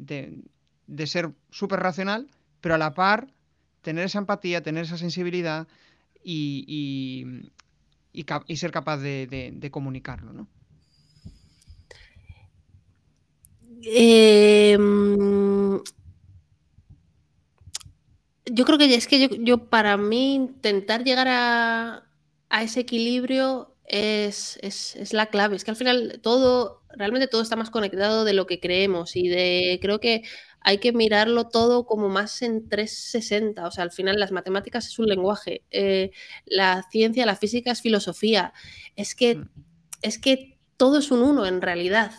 ser súper racional, pero a la par tener esa empatía, tener esa sensibilidad y, ser capaz de, comunicarlo. ¿no? Eh, yo creo que es que yo, para mí intentar llegar a, ese equilibrio es, la clave. Es que al final todo, realmente todo está más conectado de lo que creemos y de creo que hay que mirarlo todo como más en 360. O sea, al final las matemáticas es un lenguaje, eh, la ciencia, la física es filosofía. Es que, mm. es que todo es un uno en realidad.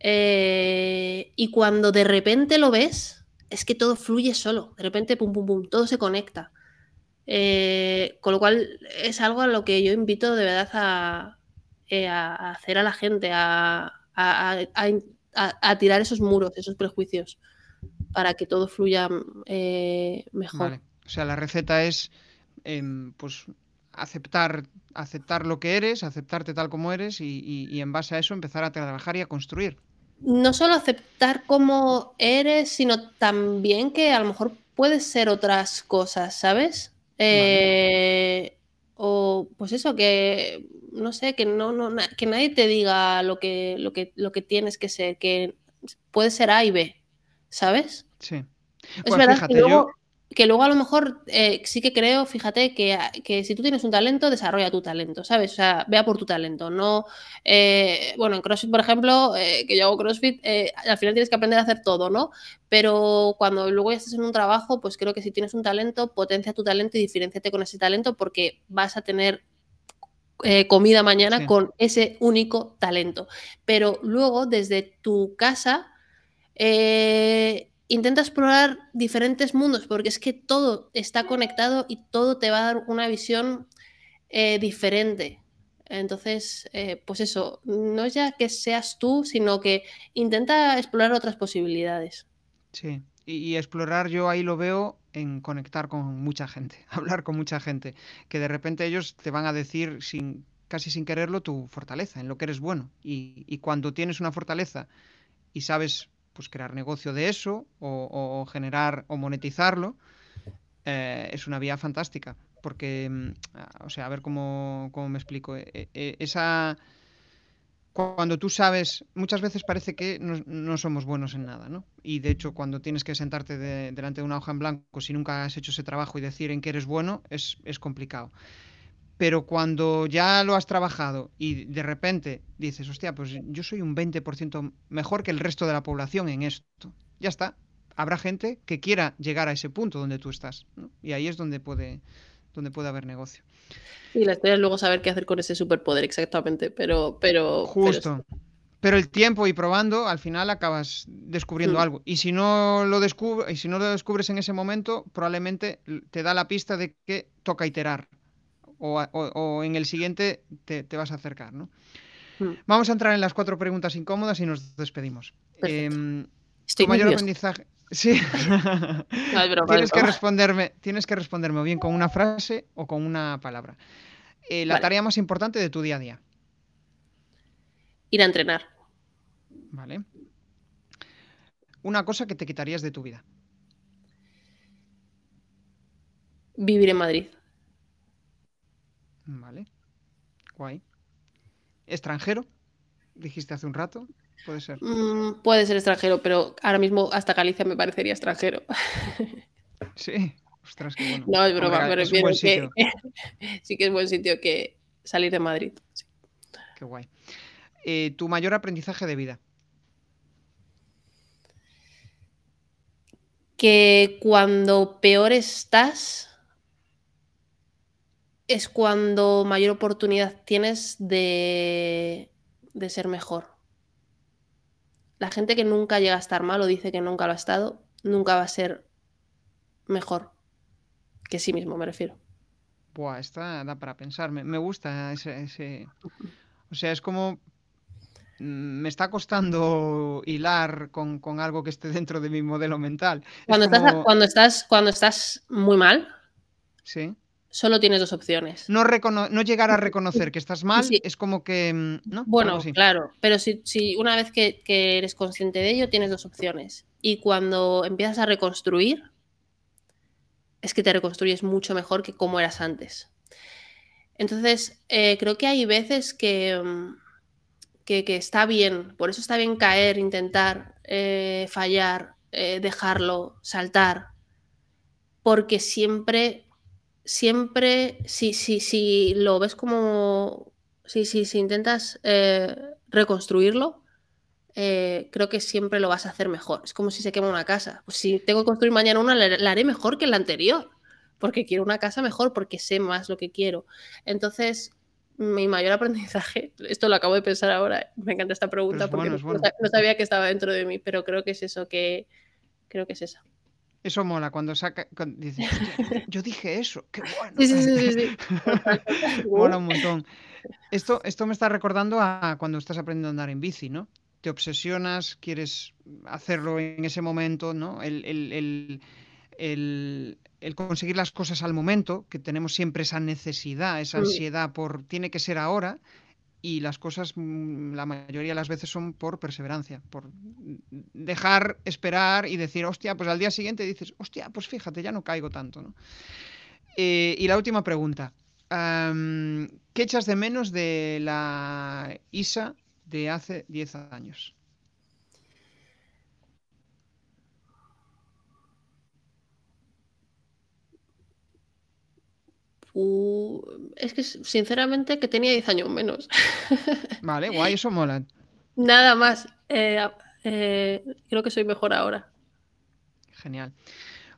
Eh, y cuando de repente lo ves, es que todo fluye solo. De repente, pum, pum, pum, todo se conecta. Eh, con lo cual es algo a lo que yo invito de verdad a, eh, hacer a la gente, a, tirar esos muros, esos prejuicios, para que todo fluya eh, mejor. O sea, la receta es em, pues aceptar, aceptar lo que eres, aceptarte tal como eres y en base a eso empezar a trabajar y a construir no solo aceptar cómo eres, sino también que a lo mejor puedes ser otras cosas, ¿sabes? Eh, o pues eso, que no sé, que no, no, que nadie te diga lo que, lo que, lo que tienes que ser, que puede ser A y B, ¿sabes? Sí. Es pues verdad que luego, que luego a lo mejor eh, sí que creo, fíjate, que, que, si tú tienes un talento, desarrolla tu talento, ¿sabes? O sea, vea por tu talento, no... Eh, bueno, en CrossFit, por ejemplo, eh, que yo hago CrossFit, al final tienes que aprender a hacer todo, ¿no? Pero cuando luego ya estás en un trabajo, pues creo que si tienes un talento, potencia tu talento y diferenciate con ese talento porque vas a tener comida mañana con ese único talento. Pero luego, desde tu casa... Eh, intenta explorar diferentes mundos porque es que todo está conectado y todo te va a dar una visión eh, diferente. Entonces, eh, pues eso, no ya que seas tú, sino que intenta explorar otras posibilidades. Sí, y, explorar yo ahí lo veo en conectar con mucha gente, hablar con mucha gente, que de repente ellos te van a decir sin casi sin quererlo tu fortaleza, en lo que eres bueno. Y, cuando tienes una fortaleza y sabes pues crear negocio de eso o, generar o monetizarlo, eh, es una vía fantástica. Porque, mm, o sea, a ver cómo, me explico. Eh, eh, esa cuando tú sabes, muchas veces parece que no, somos buenos en nada, ¿no? Y de hecho, cuando tienes que sentarte delante de una hoja en blanco, si nunca has hecho ese trabajo y decir en qué eres bueno, es, es complicado. Pero cuando ya lo has trabajado y de repente dices, hostia, pues yo soy un 20% mejor que el resto de la población en esto, ya está. Habrá gente que quiera llegar a ese punto donde tú estás. ¿no? Y ahí es donde puede, donde puede haber negocio. Y la historia es luego saber qué hacer con ese superpoder exactamente, pero... pero Justo. Pero... el tiempo y probando, al final acabas descubriendo mm. algo. Y si no lo y si no lo descubres en ese momento, probablemente te da la pista de que toca iterar. O, en el siguiente te, vas a acercar, ¿no? Mm. Vamos a entrar en las cuatro preguntas incómodas y nos despedimos. Eh, Estoy mayor aprendizaje. Sí. tienes, que responderme, tienes que responderme o bien con una frase o con una palabra. Eh, la tarea más importante de tu día a día. Ir a entrenar. Vale. Una cosa que te quitarías de tu vida. Vivir en Madrid. Vale. Guay. ¿Extranjero? Dijiste hace un rato. Puede ser. Mm, puede ser extranjero, pero ahora mismo hasta Galicia me parecería extranjero. Sí, ostras, qué bueno. No, es broma, me refiero que sí que es buen sitio que salir de Madrid. Qué guay. Eh, ¿Tu mayor aprendizaje de vida? Que cuando peor estás es cuando mayor oportunidad tienes de, de ser mejor. La gente que nunca llega a estar mal o dice que nunca lo ha estado, nunca va a ser mejor que sí mismo, me refiero. Buah, esta da para pensar. Me, gusta ese, O sea, es como. Mm, me está costando hilar con, algo que esté dentro de mi modelo mental. Cuando, estás, cuando, estás, cuando estás muy mal. Sí solo tienes dos opciones. No, no llegar a reconocer que estás mal es como que... Mm, ¿no? Bueno, claro, pero si, una vez que, eres consciente de ello, tienes dos opciones. Y cuando empiezas a reconstruir, es que te reconstruyes mucho mejor que como eras antes. Entonces, eh, creo que hay veces que, mm, que, está bien, por eso está bien caer, intentar, eh, fallar, eh, dejarlo, saltar, porque siempre siempre, si, si, si lo ves como, si, si, si intentas eh, reconstruirlo, eh, creo que siempre lo vas a hacer mejor. Es como si se quema una casa. Pues si tengo que construir mañana una, la, haré mejor que la anterior, porque quiero una casa mejor, porque sé más lo que quiero. Entonces, mi mayor aprendizaje, esto lo acabo de pensar ahora, me encanta esta pregunta porque no, sabía que estaba dentro de mí, pero creo que es eso, que creo que es eso. Eso mola cuando saca. yo dije eso, qué bueno. Sí, sí, sí, mola un montón. Esto, esto me está recordando a cuando estás aprendiendo a andar en bici, ¿no? Te obsesionas, quieres hacerlo en ese momento, ¿no? El, el, el, el, conseguir las cosas al momento, que tenemos siempre esa necesidad, esa ansiedad por tiene que ser ahora, y las cosas mm, la mayoría de las veces son por perseverancia, por dejar esperar y decir, hostia, pues al día siguiente dices, hostia, pues fíjate, ya no caigo tanto. ¿no? Eh, y la última pregunta, ¿qué echas de menos de la ISA de hace 10 años? Es que sinceramente que tenía 10 años menos. Vale, guay, eso mola. Nada más. Eh, eh, creo que soy mejor ahora. Genial.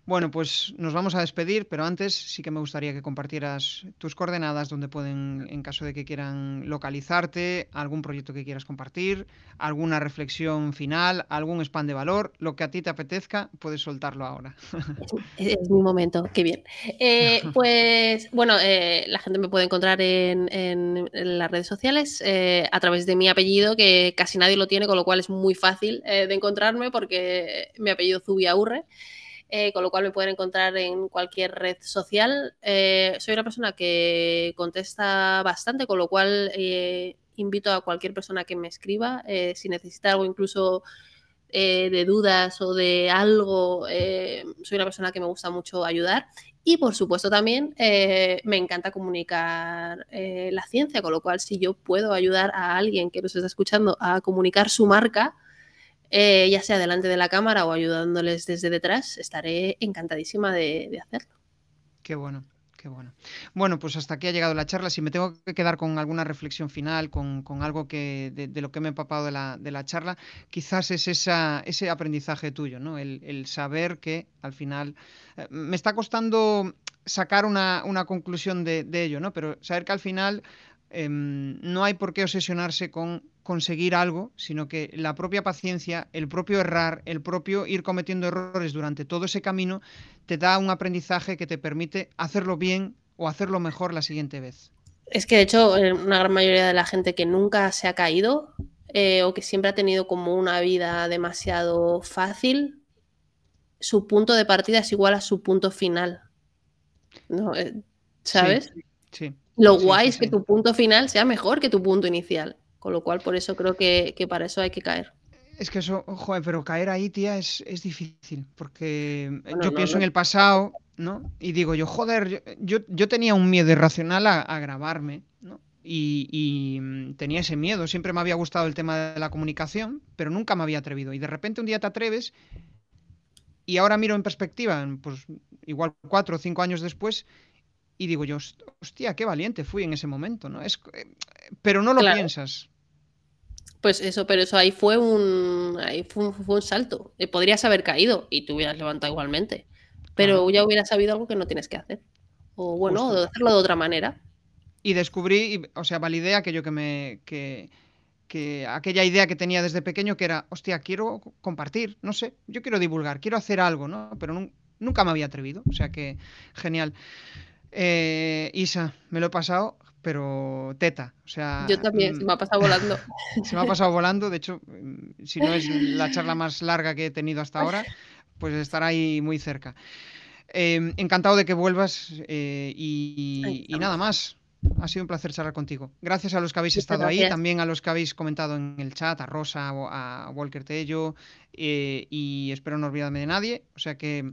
Bueno, pues nos vamos a despedir, pero antes sí que me gustaría que compartieras tus coordenadas donde pueden, en caso de que quieran localizarte, algún proyecto que quieras compartir, alguna reflexión final, algún spam de valor, lo que a ti te apetezca, puedes soltarlo ahora. Es, mi momento, qué bien. Eh, pues bueno, eh, la gente me puede encontrar en, las redes sociales eh, a través de mi apellido, que casi nadie lo tiene, con lo cual es muy fácil de encontrarme porque mi apellido Zubia Urre. Eh, con lo cual me pueden encontrar en cualquier red social. Eh, soy una persona que contesta bastante, con lo cual eh, invito a cualquier persona que me escriba, si necesita algo incluso de dudas o de algo, soy una persona que me gusta mucho ayudar. Y por supuesto también me encanta comunicar la ciencia, con lo cual si yo puedo ayudar a alguien que nos está escuchando a comunicar su marca, eh, ya sea delante de la cámara o ayudándoles desde detrás, estaré encantadísima de, hacerlo. Qué bueno. Qué bueno. Bueno, pues hasta aquí ha llegado la charla. Si me tengo que quedar con alguna reflexión final, con, algo que de, lo que me he empapado de la, charla, quizás es esa, ese aprendizaje tuyo, ¿no? El, saber que al final eh, me está costando sacar una, conclusión de, ello, ¿no? Pero saber que al final em, no hay por qué obsesionarse con conseguir algo, sino que la propia paciencia, el propio errar, el propio ir cometiendo errores durante todo ese camino, te da un aprendizaje que te permite hacerlo bien o hacerlo mejor la siguiente vez. Es que de hecho, eh, una gran mayoría de la gente que nunca se ha caído eh, o que siempre ha tenido como una vida demasiado fácil, su punto de partida es igual a su punto final. ¿No? Eh, ¿Sabes? Sí. Lo guay es que tu punto final sea mejor que tu punto inicial. Con lo cual, por eso creo que, para eso hay que caer. Es que eso, joder, pero caer ahí, tía, es, difícil, porque yo pienso en el pasado, ¿no? Y digo yo, joder, yo, yo tenía un miedo irracional a, grabarme, ¿no? Y, mm, tenía ese miedo, siempre me había gustado el tema de la comunicación, pero nunca me había atrevido. Y de repente un día te atreves y ahora miro en perspectiva, pues igual cuatro o cinco años después, y digo yo, hostia, qué valiente fui en ese momento, ¿no? Es, eh, pero no lo piensas. Pues eso, pero eso ahí fue un, ahí fue un, salto. Eh, podrías haber caído y te hubieras levantado igualmente. Pero ya hubieras sabido algo que no tienes que hacer. O bueno, hacerlo de otra manera. Y descubrí, o sea, validé aquello que me. Que, que aquella idea que tenía desde pequeño que era, hostia, quiero compartir, no sé, yo quiero divulgar, quiero hacer algo, ¿no? Pero nunca me había atrevido. O sea que, genial. Eh, Isa, me lo he pasado pero teta. O sea, Yo también, mm, se me ha pasado volando. se me ha pasado volando, de hecho, mm, si no es la charla más larga que he tenido hasta ahora, pues estará ahí muy cerca. Em, encantado de que vuelvas eh, y, nada más. Ha sido un placer charlar contigo. Gracias a los que habéis estado ahí, también a los que habéis comentado en el chat, a Rosa, a Walker Tello, eh, y espero no olvidarme de nadie. O sea que